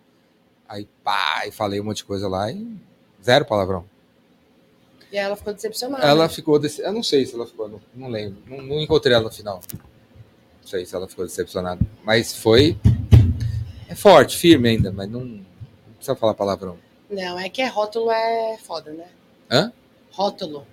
A: Aí, pá, e falei um monte de coisa lá e zero palavrão.
C: E aí ela ficou decepcionada.
A: Ela ficou. Dece... Eu não sei se ela ficou, não, não lembro. Não, não encontrei ela no final. Não sei se ela ficou decepcionada. Mas foi. É forte, firme ainda, mas não, não precisa falar palavrão.
C: Não, é que é rótulo é foda, né?
A: Hã?
C: Rótulo.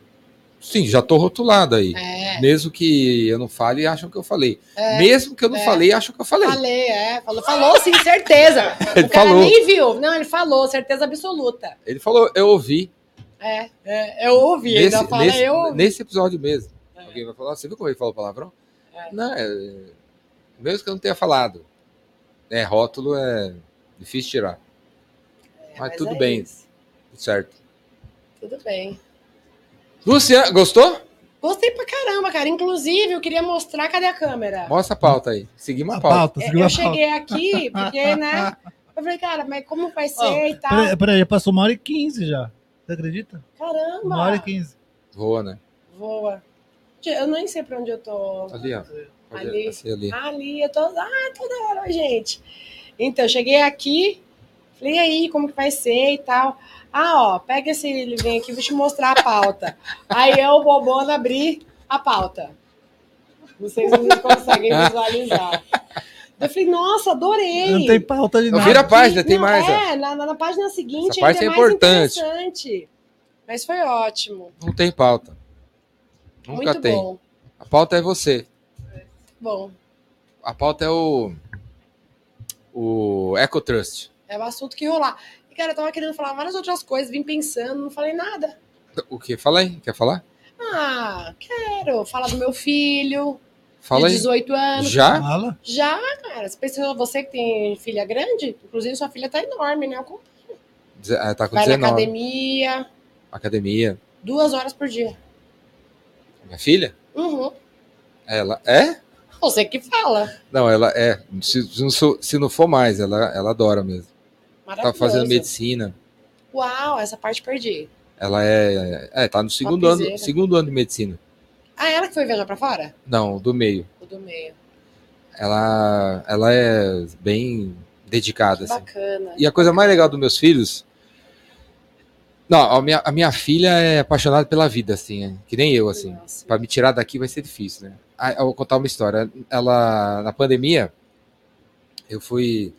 A: Sim, já tô rotulado aí.
C: É.
A: Mesmo que eu não fale, acham que eu falei.
C: É.
A: Mesmo que eu não
C: É.
A: falei, acham que eu falei.
C: Falei, é. Falou, falou sim, certeza.
A: Ele
C: o cara
A: falou.
C: nem viu. Não, ele falou, certeza absoluta.
A: Ele falou, eu ouvi.
C: É, é eu ouvi.
A: Nesse,
C: ainda fala,
A: nesse,
C: eu ouvi.
A: nesse episódio mesmo.
C: É.
A: Alguém vai falar, você viu como ele falou palavrão?
C: É.
A: Não, é, mesmo que eu não tenha falado. É, rótulo é difícil tirar.
C: É,
A: mas tudo
C: é
A: bem.
C: isso.
A: Tudo certo.
C: Tudo bem.
A: Luciano, gostou?
C: Gostei pra caramba, cara. Inclusive, eu queria mostrar. Cadê a câmera?
A: Mostra a pauta aí. Seguimos a
B: A
A: pauta.
B: pauta,
C: É,
B: seguiu a
C: eu
B: pauta.
C: cheguei aqui, porque, né? Eu falei, cara, mas como vai ser
B: Ó,
C: e tal?
B: Peraí, peraí, já passou uma hora e quinze já. Você acredita?
C: Caramba!
B: Uma hora e quinze.
A: Voa, né?
C: Voa. Eu nem sei pra onde eu tô.
A: Ali, ó.
C: Ali.
A: ali.
C: Ali, eu tô. Ah, toda hora, gente. Então, eu cheguei aqui, Falei, e aí, como que vai ser e tal? Ah, ó, pega esse livrinho aqui, vou te mostrar a pauta. aí eu, bobona, abri a pauta. Não vocês conseguem visualizar. Eu falei, nossa, adorei.
B: Não tem pauta de nada.
A: viro a página, tem
C: Não,
A: mais.
C: É, na, na- na página seguinte
A: Essa parte é
C: mais
A: importante.
C: interessante. Mas foi ótimo.
A: Não tem pauta. Nunca
C: Muito
A: tem.
C: bom.
A: A pauta é você.
C: Bom,
A: A pauta é o. O EcoTrust.
C: é o assunto que rolar. E, cara, eu tava querendo falar várias outras coisas, vim pensando, não falei nada.
A: O que? Fala aí. Quer falar?
C: Ah, quero falar do meu filho,
A: Fala
C: de
A: aí.
C: 18 anos.
A: Já?
B: Fala.
C: Já, cara. Você pensa, você que tem filha grande, inclusive sua filha tá enorme, né? Eu
A: ah, Tá com
C: Vai na
A: 19.
C: academia,
A: Academia.
C: duas horas por dia.
A: Minha filha?
C: Uhum.
A: Ela é?
C: Você que fala.
A: Não, ela é. Se, se não, sou- se não for mais, ela, ela adora mesmo. Tá fazendo medicina.
C: Uau, essa parte perdi.
A: Ela é. É, tá no segundo ano, segundo ano de medicina.
C: Ah, ela que foi viajar pra fora?
A: Não, do meio.
C: O do meio.
A: Ela, ela é bem dedicada, assim.
C: Bacana.
A: E a coisa mais legal dos meus filhos. Não, a minha, a minha filha é apaixonada pela vida, assim, é, que nem eu, assim. Pra me tirar daqui vai ser difícil, né? Ah, eu vou contar uma história. Ela, na pandemia, eu fui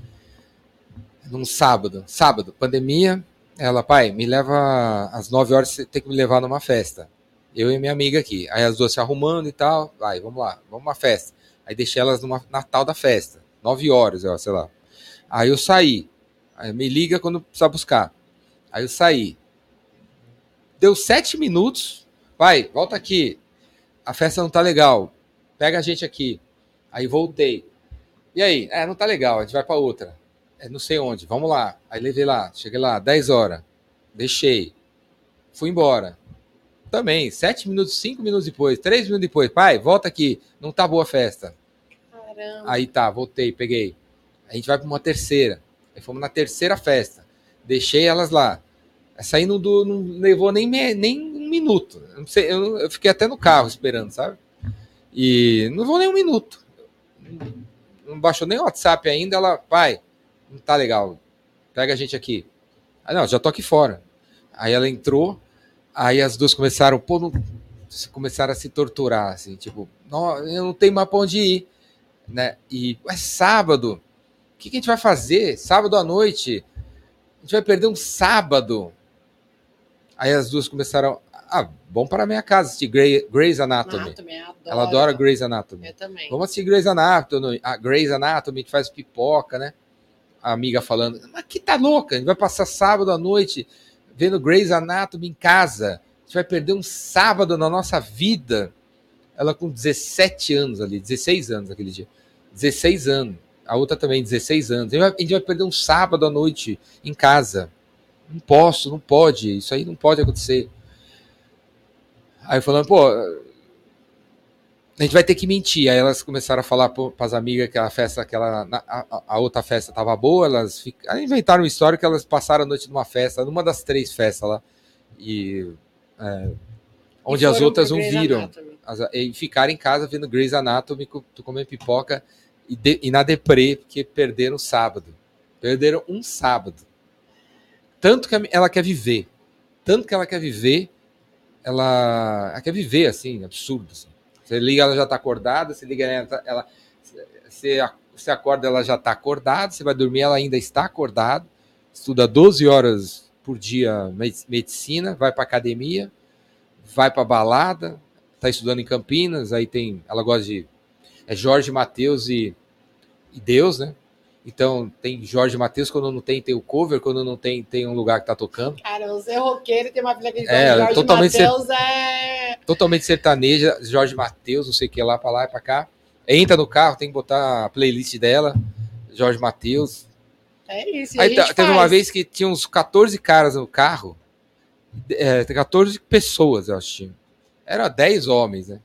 A: num sábado. Sábado, pandemia. Ela, pai, me leva às 9 horas, você tem que me levar numa festa. Eu e minha amiga aqui. Aí as duas se arrumando e tal. Vai, vamos lá, vamos uma festa. Aí deixei elas numa Natal da festa. 9 horas, ó, sei lá. Aí eu saí. Aí me liga quando precisar buscar. Aí eu saí. Deu sete minutos. Vai, volta aqui. A festa não tá legal. Pega a gente aqui. Aí voltei. E aí? É, não tá legal. A gente vai pra outra. É, não sei onde. Vamos lá. Aí levei lá. Cheguei lá, 10 horas. Deixei. Fui embora. Também, sete minutos, cinco minutos depois, três minutos depois. Pai, volta aqui. Não tá boa a festa.
C: Caramba.
A: Aí tá, voltei, peguei. A gente vai para uma terceira. Aí fomos na terceira festa. Deixei elas lá. Essa aí não, du- não levou nem, me- nem um minuto. Eu, sei, eu, eu fiquei até no carro esperando, sabe? E não levou nem um minuto. Não baixou nem o WhatsApp ainda. Ela, pai, não tá legal. Pega a gente aqui. Ah, não, já tô aqui fora. Aí ela entrou. Aí as duas começaram, pô, não, começaram a se torturar, assim, tipo, não, eu não tenho mais pra onde ir né? E é sábado. O que, que a gente vai fazer? Sábado à noite. A gente vai perder um sábado. Aí as duas começaram. Ah, vamos para a minha casa assistir Grey, Grey's Anatomy.
C: Anatomy.
A: Ela adora Grey's Anatomy.
C: Eu também.
A: Vamos assistir Grey's Anatomy. A Grey's Anatomy, gente faz pipoca, né? A amiga falando, mas que tá louca? A gente vai passar sábado à noite vendo Grey's Anatomy em casa. Gente vai perder um sábado na nossa vida. Ela com 17 anos ali, 16 anos aquele dia. 16 anos. A outra também, 16 anos. A gente vai- a gente vai perder um sábado à noite em casa. Não posso, não pode. Isso aí não pode acontecer. Aí falando, pô, a gente vai ter que mentir. Aí elas começaram a falar para as amigas que a festa, aquela, a, a- a outra festa estava boa. Elas inventaram uma história que elas passaram a noite numa festa, numa das três festas lá. E. é, onde
C: E
A: as outras não viram. As- e ficaram em casa vendo Grey's Anatomy, co- comendo pipoca e, de- e na deprê, porque perderam o sábado. Perderam um sábado. Tanto que ela quer viver. Tanto que ela quer viver, ela, ela quer viver, assim, absurdo. assim. Você liga, ela já está acordada, você liga, ela, ela você, você acorda, ela já está acordada, você vai dormir, ela ainda está acordada, estuda 12 horas por dia med- medicina, vai para academia, vai para balada, está estudando em Campinas, aí tem, ela gosta de é Jorge Mateus e, e Deus, né? Então tem Jorge Mateus quando não tem tem o cover, quando não tem tem um lugar que tá tocando.
C: Cara, você é roqueiro tem uma filha que
A: É,
C: Jorge
A: totalmente
C: Mateus é...
A: Totalmente sertaneja, Jorge Mateus, não sei o que lá para lá e para cá. Entra no carro, tem que botar a playlist dela, Jorge Mateus.
C: É isso.
A: Aí tá- teve
C: faz.
A: uma vez que tinha uns 14 caras no carro, é, 14 pessoas, eu acho. Era 10 homens, né?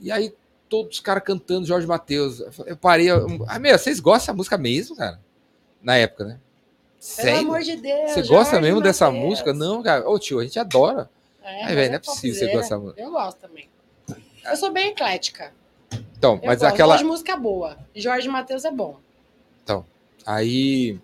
A: E aí todos os caras cantando Jorge Mateus. Eu parei. eu- Ah, meu, vocês gostam dessa música mesmo, cara? Na época, né?
C: Pelo
A: Sério?
C: amor de Deus.
A: Você gosta
C: Jorge
A: mesmo dessa
C: Mateus.
A: música? Não, cara. Ô, tio, a gente adora.
C: É,
A: Ai, velho, não é possível você gostar muito.
C: Eu gosto também. Eu sou bem eclética.
A: Então,
C: Eu
A: mas
C: gosto,
A: aquela.
C: gosto de música boa. Jorge Mateus é bom.
A: Aí.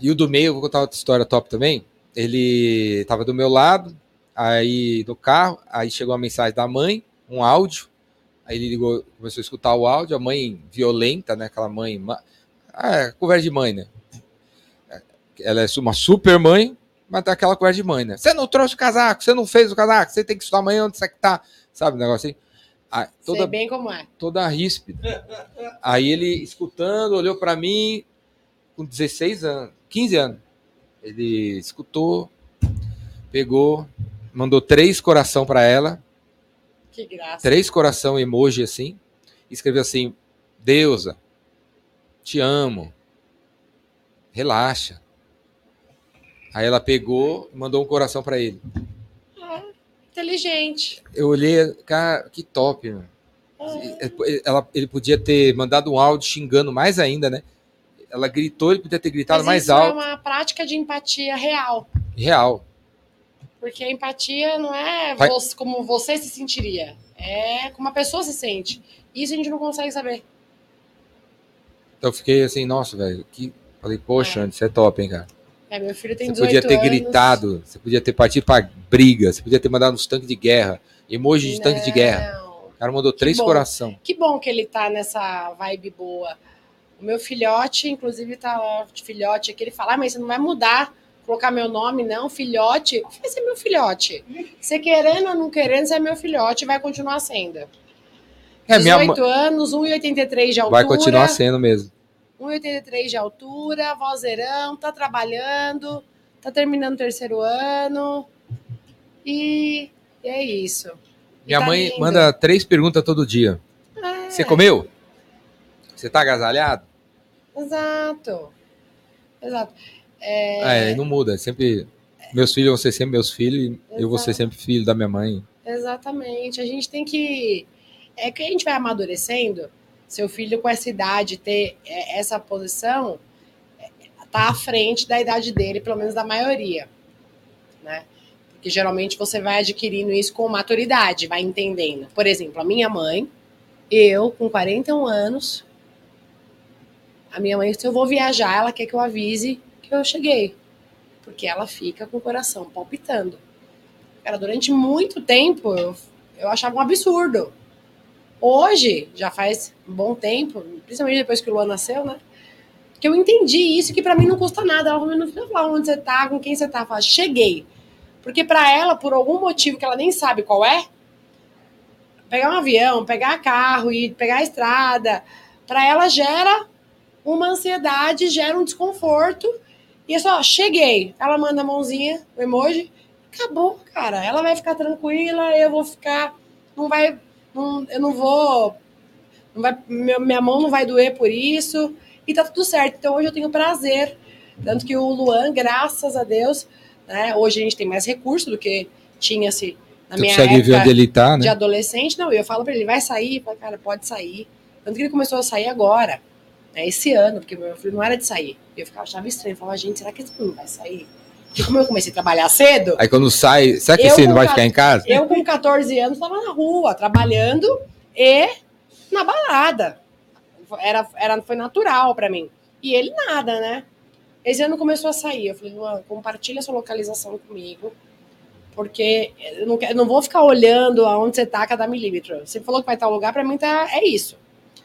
A: E o do meio, eu vou contar outra história top também. Ele tava do meu lado, aí do carro, aí chegou uma mensagem da mãe, um áudio. Aí ele ligou, começou a escutar o áudio, a mãe violenta, né? Aquela mãe. ma- Ah, é, conversa de mãe, né? Ela é uma super mãe, mas tá aquela conversa de mãe, né? Você não trouxe o casaco, você não fez o casaco, você tem que estudar amanhã onde você que tá. Sabe o negócio assim? Ah,
C: Sei
A: toda,
C: bem como é.
A: toda ríspida. Aí ele, escutando, olhou pra mim com 16 anos, 15 anos. Ele escutou, pegou, mandou três coração pra ela,
C: Que graça.
A: três coração emoji assim, escreveu assim: Deusa, te amo, relaxa. Aí ela pegou e mandou um coração pra ele.
C: Inteligente.
A: Eu olhei, cara, que top, meu.
C: É.
A: Ela, ele podia ter mandado um áudio xingando mais ainda, né? Ela gritou, ele podia ter gritado
C: Mas
A: mais
C: isso
A: alto.
C: é uma prática de empatia real.
A: Real.
C: Porque a empatia não é você- como você se sentiria. É como a pessoa se sente. Isso a gente não consegue saber.
A: Então eu fiquei assim, nossa, velho. Que... Falei, poxa, Andy, você é top, hein, cara.
C: É, meu filho tem
A: Você
C: 18
A: podia ter
C: anos.
A: gritado, você podia ter partido pra briga, você podia ter mandado uns tanques de guerra, emoji de tanque de guerra.
C: Não.
A: O cara mandou três
C: bom.
A: coração.
C: Que bom que ele tá nessa vibe boa. O meu filhote, inclusive, tá filhote aqui. Ele fala, ah, mas você não vai mudar, colocar meu nome, não, filhote. Vai ser meu filhote. Você querendo ou não querendo, você é meu filhote vai continuar sendo.
A: É, minha
C: 18
A: mãe
C: anos, 1,83 de altura.
A: vai continuar sendo mesmo.
C: 1,83 de altura, vozeirão, tá trabalhando, tá terminando o terceiro ano. E, e é isso. E
A: Minha
C: tá
A: mãe
C: lindo.
A: manda três perguntas todo dia.
C: É,
A: Você comeu? Você tá agasalhado?
C: Exato. Exato.
A: É, não muda. é Sempre. Meus filhos vão ser sempre meus filhos e eu vou ser sempre filho da minha mãe.
C: Exatamente. A gente tem que. É que a gente vai amadurecendo. Seu filho com essa idade ter é, essa posição é, tá à frente da idade dele, pelo menos da maioria, né? Porque geralmente você vai adquirindo isso com maturidade, vai entendendo. Por exemplo, a minha mãe, eu com 41 anos, a minha mãe, se eu vou viajar, ela quer que eu avise que eu cheguei, porque ela fica com o coração palpitando. Cara, durante muito tempo eu, eu achava um absurdo. Hoje, já faz um bom tempo, principalmente depois que o Luan nasceu, né? Que eu entendi isso, que pra mim não custa nada. Ela não precisa falar onde você tá, com quem você tá. Eu falo, cheguei. Porque pra ela, por algum motivo que ela nem sabe qual é, pegar um avião, pegar carro e pegar a estrada, pra ela gera uma ansiedade, gera um desconforto. E é só, cheguei. Ela manda a mãozinha, o emoji, acabou, cara. Ela vai ficar tranquila, eu vou ficar. Não vai. Não, eu não vou. Não vai, minha, mão não vai doer por isso. E tá tudo certo. Então hoje eu tenho prazer. Tanto que o Luan, graças a Deus, né, hoje a gente tem mais recurso do que tinha-se na
A: Você
C: minha
A: consegue ver
C: época
A: onde ele tá,
C: de
A: né?
C: adolescente. Não, eu falo pra ele, vai sair? Falo, cara, pode sair. Tanto que ele começou a sair agora, né, esse ano, porque meu filho não era de sair. Eu ficava, achava estranho. Eu falava, gente, será que esse menino vai sair? Porque como eu comecei a trabalhar cedo,
A: Aí quando sai, será que você não vai
C: ca-
A: ficar em casa?
C: eu com 14 anos estava na rua, trabalhando e na balada. Era, era, foi natural pra mim. E ele nada, né? Esse ano começou a sair. Eu falei, Luan, compartilha sua localização comigo. Porque eu não, quero- eu não vou ficar olhando aonde você tá a cada milímetro. Você falou que vai estar um lugar, pra mim tá, é isso.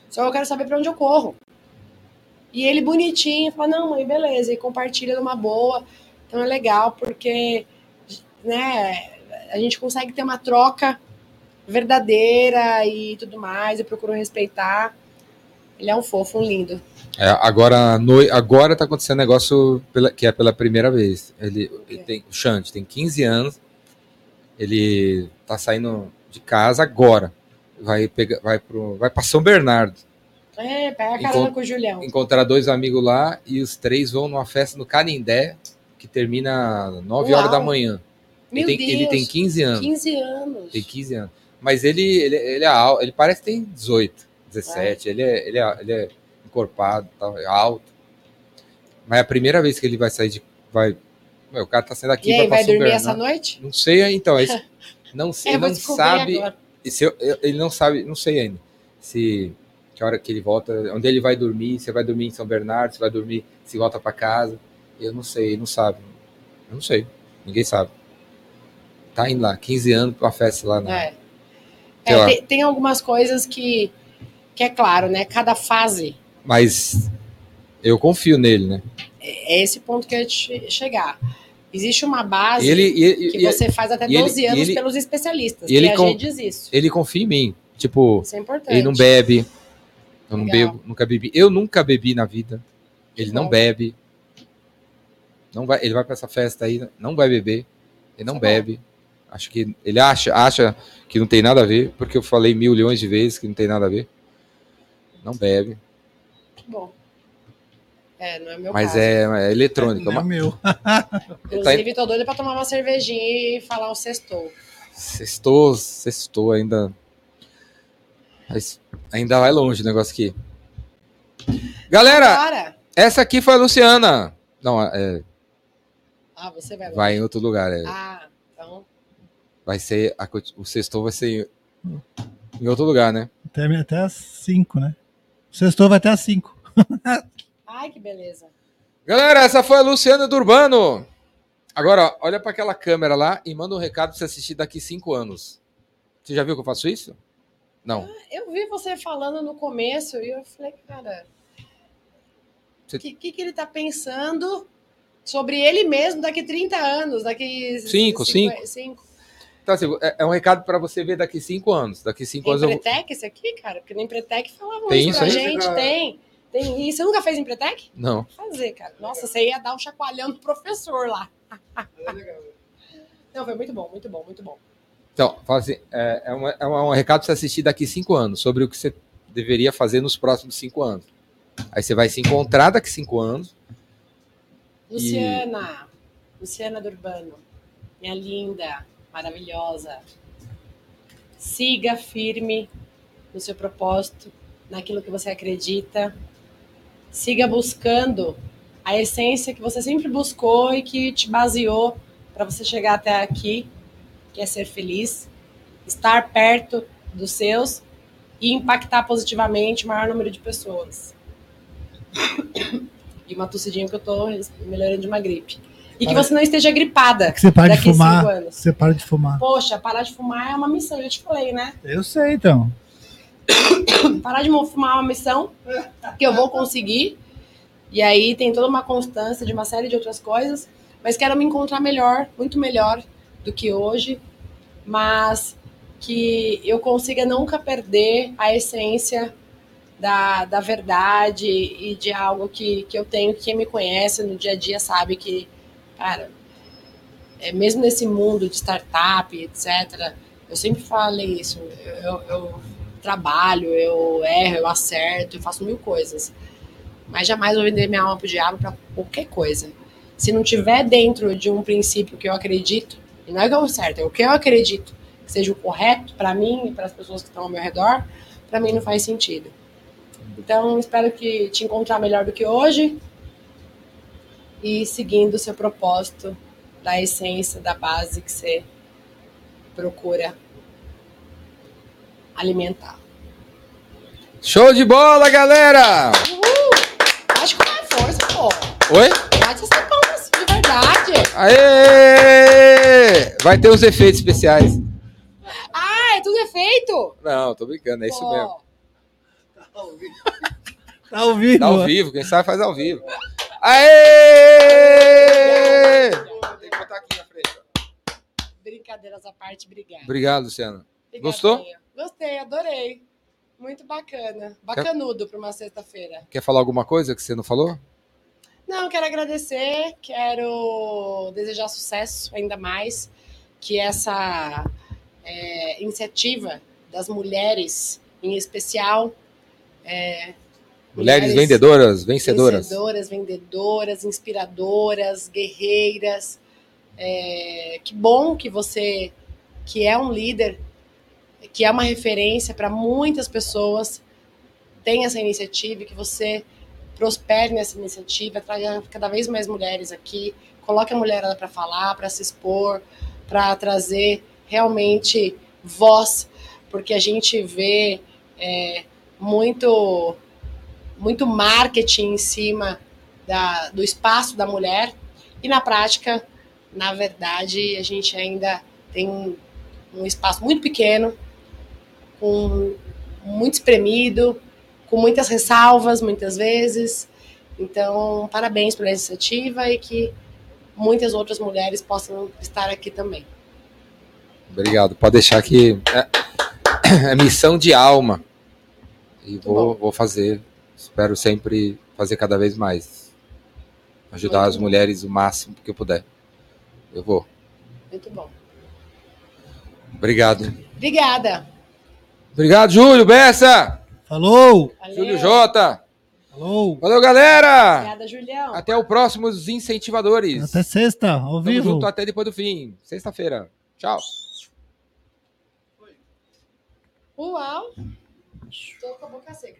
C: Só eu quero saber pra onde eu corro. E ele bonitinho, fala, não, mãe, beleza. E compartilha numa boa. Então é legal, porque né, a gente consegue ter uma troca verdadeira e tudo mais. Eu procuro respeitar. Ele é um fofo, um lindo.
A: É, agora, no, agora tá acontecendo um negócio pela- que é pela primeira vez. Ele, ele tem, o Xande tem 15 anos, ele tá saindo de casa agora. Vai, pegar, vai, pro, vai pra São Bernardo.
C: É, pega a
A: Encont-
C: carona com o Julião.
A: Encontrar dois amigos lá e os três vão numa festa no Canindé, que termina às 9
C: Uau.
A: horas da manhã.
C: Meu
A: ele, tem,
C: Deus,
A: ele tem 15 anos.
C: 15 anos.
A: Tem 15 anos. Mas ele, ele, ele é alto, ele parece que tem 18, 17. Ele, é, ele, é, ele é encorpado, tal, é alto. Mas é a primeira vez que ele vai sair de. Vai, Meu, o cara tá saindo aqui
C: E aí,
A: vai
C: vai dormir essa noite?
A: Não sei, então. é isso. Não sei,
C: É,
A: não sabe. se eu- eu- ele não sabe, não sei ainda. Se que hora que ele volta, onde ele vai dormir, se vai dormir em São Bernardo, se vai dormir, se volta para casa. Eu não sei, não sabe. Eu não sei. Ninguém sabe. Tá indo lá, 15 anos pra uma festa lá na.
C: É. É,
A: lá.
C: tem, tem algumas coisas que, que é claro, né? Cada fase
A: Mas eu confio nele, né?
C: é esse ponto que eu ia che- chegar. Existe uma base
A: Ele, e-
C: que
A: e-
C: você faz até
A: e ele-
C: 12 anos
A: ele-
C: pelos especialistas.
A: e ele
C: que a gente diz isso.
A: ele confia em mim. Tipo,
C: Isso é importante.
A: ele não bebe. Eu não
C: Legal.
A: bebo, nunca bebi. Eu nunca bebi na vida. Ele não bebe. Não vai, ele vai pra essa festa aí, não vai beber. Ele não
C: Tá bom.
A: bebe. Acho que ele acha, acha que não tem nada a ver, porque eu falei milhões de vezes que não tem nada a ver. Não bebe,
C: Bom. É, não é meu
A: mas
C: caso.
A: é, é eletrônico.
B: Não é meu.
C: Inclusive, tô doida pra tomar uma cervejinha e falar o sextou.
A: Sextou, sextou ainda. Mas ainda vai longe o negócio aqui. Galera, essa aqui foi a Luciana. Não, é,
C: Ah, você vai.
A: vai em outro lugar. é.
C: Ah, então.
A: Vai ser. a o sextou vai ser em, em outro lugar, né?
B: Até, até às 5, né? O sextou vai até às 5.
C: Ai, que beleza.
A: Galera, essa foi a Luciana do Urbano. Agora, olha para aquela câmera lá e manda um recado pra você assistir daqui cinco anos. Você já viu que eu faço isso? Não.
C: Eu vi você falando no começo e eu falei, cara. O
A: Você-
C: que, que, que ele tá pensando sobre ele mesmo daqui 30 anos? Daqui.
A: Cinco,
C: cinco. cinco.
A: Então, assim, é, é um recado para você ver daqui cinco anos. Daqui cinco
C: Tem
A: anos eu.
C: Empretec esse aqui, cara? Porque no Empretec falavam
A: Tem
C: isso pra
A: isso aí?
C: gente. Tem. Tem. E você nunca fez Empretec?
A: Não.
C: Fazer, cara. Nossa, você ia dar um chacoalhão do professor lá. Não, foi muito bom, muito bom, muito bom.
A: Então, fala assim, é, é, uma- é um recado para você assistir daqui cinco anos, sobre o que você deveria fazer nos próximos cinco anos. Aí você vai se encontrar daqui cinco anos.
C: Luciana, Luciana do Urbano, minha linda, maravilhosa. Siga firme no seu propósito, naquilo que você acredita. Siga buscando a essência que você sempre buscou e que te baseou para você chegar até aqui, que é ser feliz, estar perto dos seus e impactar positivamente o maior número de pessoas. E uma tossidinha que eu tô melhorando de uma gripe. E que
B: Para-
C: você não esteja gripada
B: Que você para de fumar. Você para de fumar.
C: Poxa, parar de fumar é uma missão, eu já te falei, né?
B: Eu sei, então.
C: Parar de fumar é uma missão que eu vou conseguir. E aí tem toda uma constância de uma série de outras coisas. Mas quero me encontrar melhor, muito melhor do que hoje. Mas que eu consiga nunca perder a essência da, da verdade e de algo que, que eu tenho. Quem me conhece no dia a dia sabe que, cara, é, mesmo nesse mundo de startup, etc., eu sempre falei isso. Eu, eu trabalho, eu erro, eu acerto, eu faço mil coisas. Mas jamais vou vender minha alma pro diabo para qualquer coisa. Se não tiver dentro de um princípio que eu acredito, e não é que eu certo, é o que eu acredito que seja o correto para mim e para as pessoas que estão ao meu redor, para mim não faz sentido. Então, espero que te encontrar melhor do que hoje e seguindo o seu propósito da essência, da base que você procura alimentar.
A: Show de bola, galera!
C: Acho que é força, pô.
A: Oi? Aê! Vai ter os efeitos especiais.
C: Ah, é tudo efeito?
A: Não, tô brincando, é isso
C: Pô,
A: mesmo.
B: Tá ao vivo.
A: Tá ao vivo, quem sabe faz ao vivo. Aê! Tem que botar aqui na frente.
C: Brincadeiras à parte.
A: Obrigado, Luciano.
C: Obrigadinha.
A: Gostou?
C: Gostei, adorei. Muito bacana. Bacanudo para uma sexta-feira.
A: Quer falar alguma coisa que você não falou?
C: Não, quero agradecer, quero desejar sucesso ainda mais, que essa é, iniciativa das mulheres, em especial, é,
A: Mulheres vendedoras, vencedoras.
C: vencedoras, vendedoras, inspiradoras, guerreiras. É, que bom que você, que é um líder, que é uma referência para muitas pessoas, tem essa iniciativa e que você prospere nessa iniciativa, traga cada vez mais mulheres aqui, coloque a mulherada para falar, para se expor, para trazer realmente voz, porque a gente vê é, muito muito marketing em cima da, do espaço da mulher. E na prática, na verdade, a gente ainda tem um, espaço muito pequeno, muito espremido, com muitas ressalvas, muitas vezes. Então, parabéns pela iniciativa e que muitas outras mulheres possam estar aqui também.
A: Obrigado. Pode deixar que é, é missão de alma. E vou, vou fazer. Espero sempre fazer cada vez mais. Ajudar
C: Muito
A: as
C: bom.
A: mulheres o máximo que eu puder. Eu vou.
C: Muito bom.
A: Obrigado.
C: Obrigada.
A: Obrigado, Júlio Bessa.
B: Falou!
C: Valeu.
A: Júlio Jota.
B: Falou!
A: Valeu, galera.
C: Obrigada, Julião.
A: Até o próximo Os Incentivadores.
B: Até sexta, ao
A: Tamo
B: vivo.
A: junto até depois do fim. Sexta-feira. Tchau.
C: Uau. Tô com a boca seca.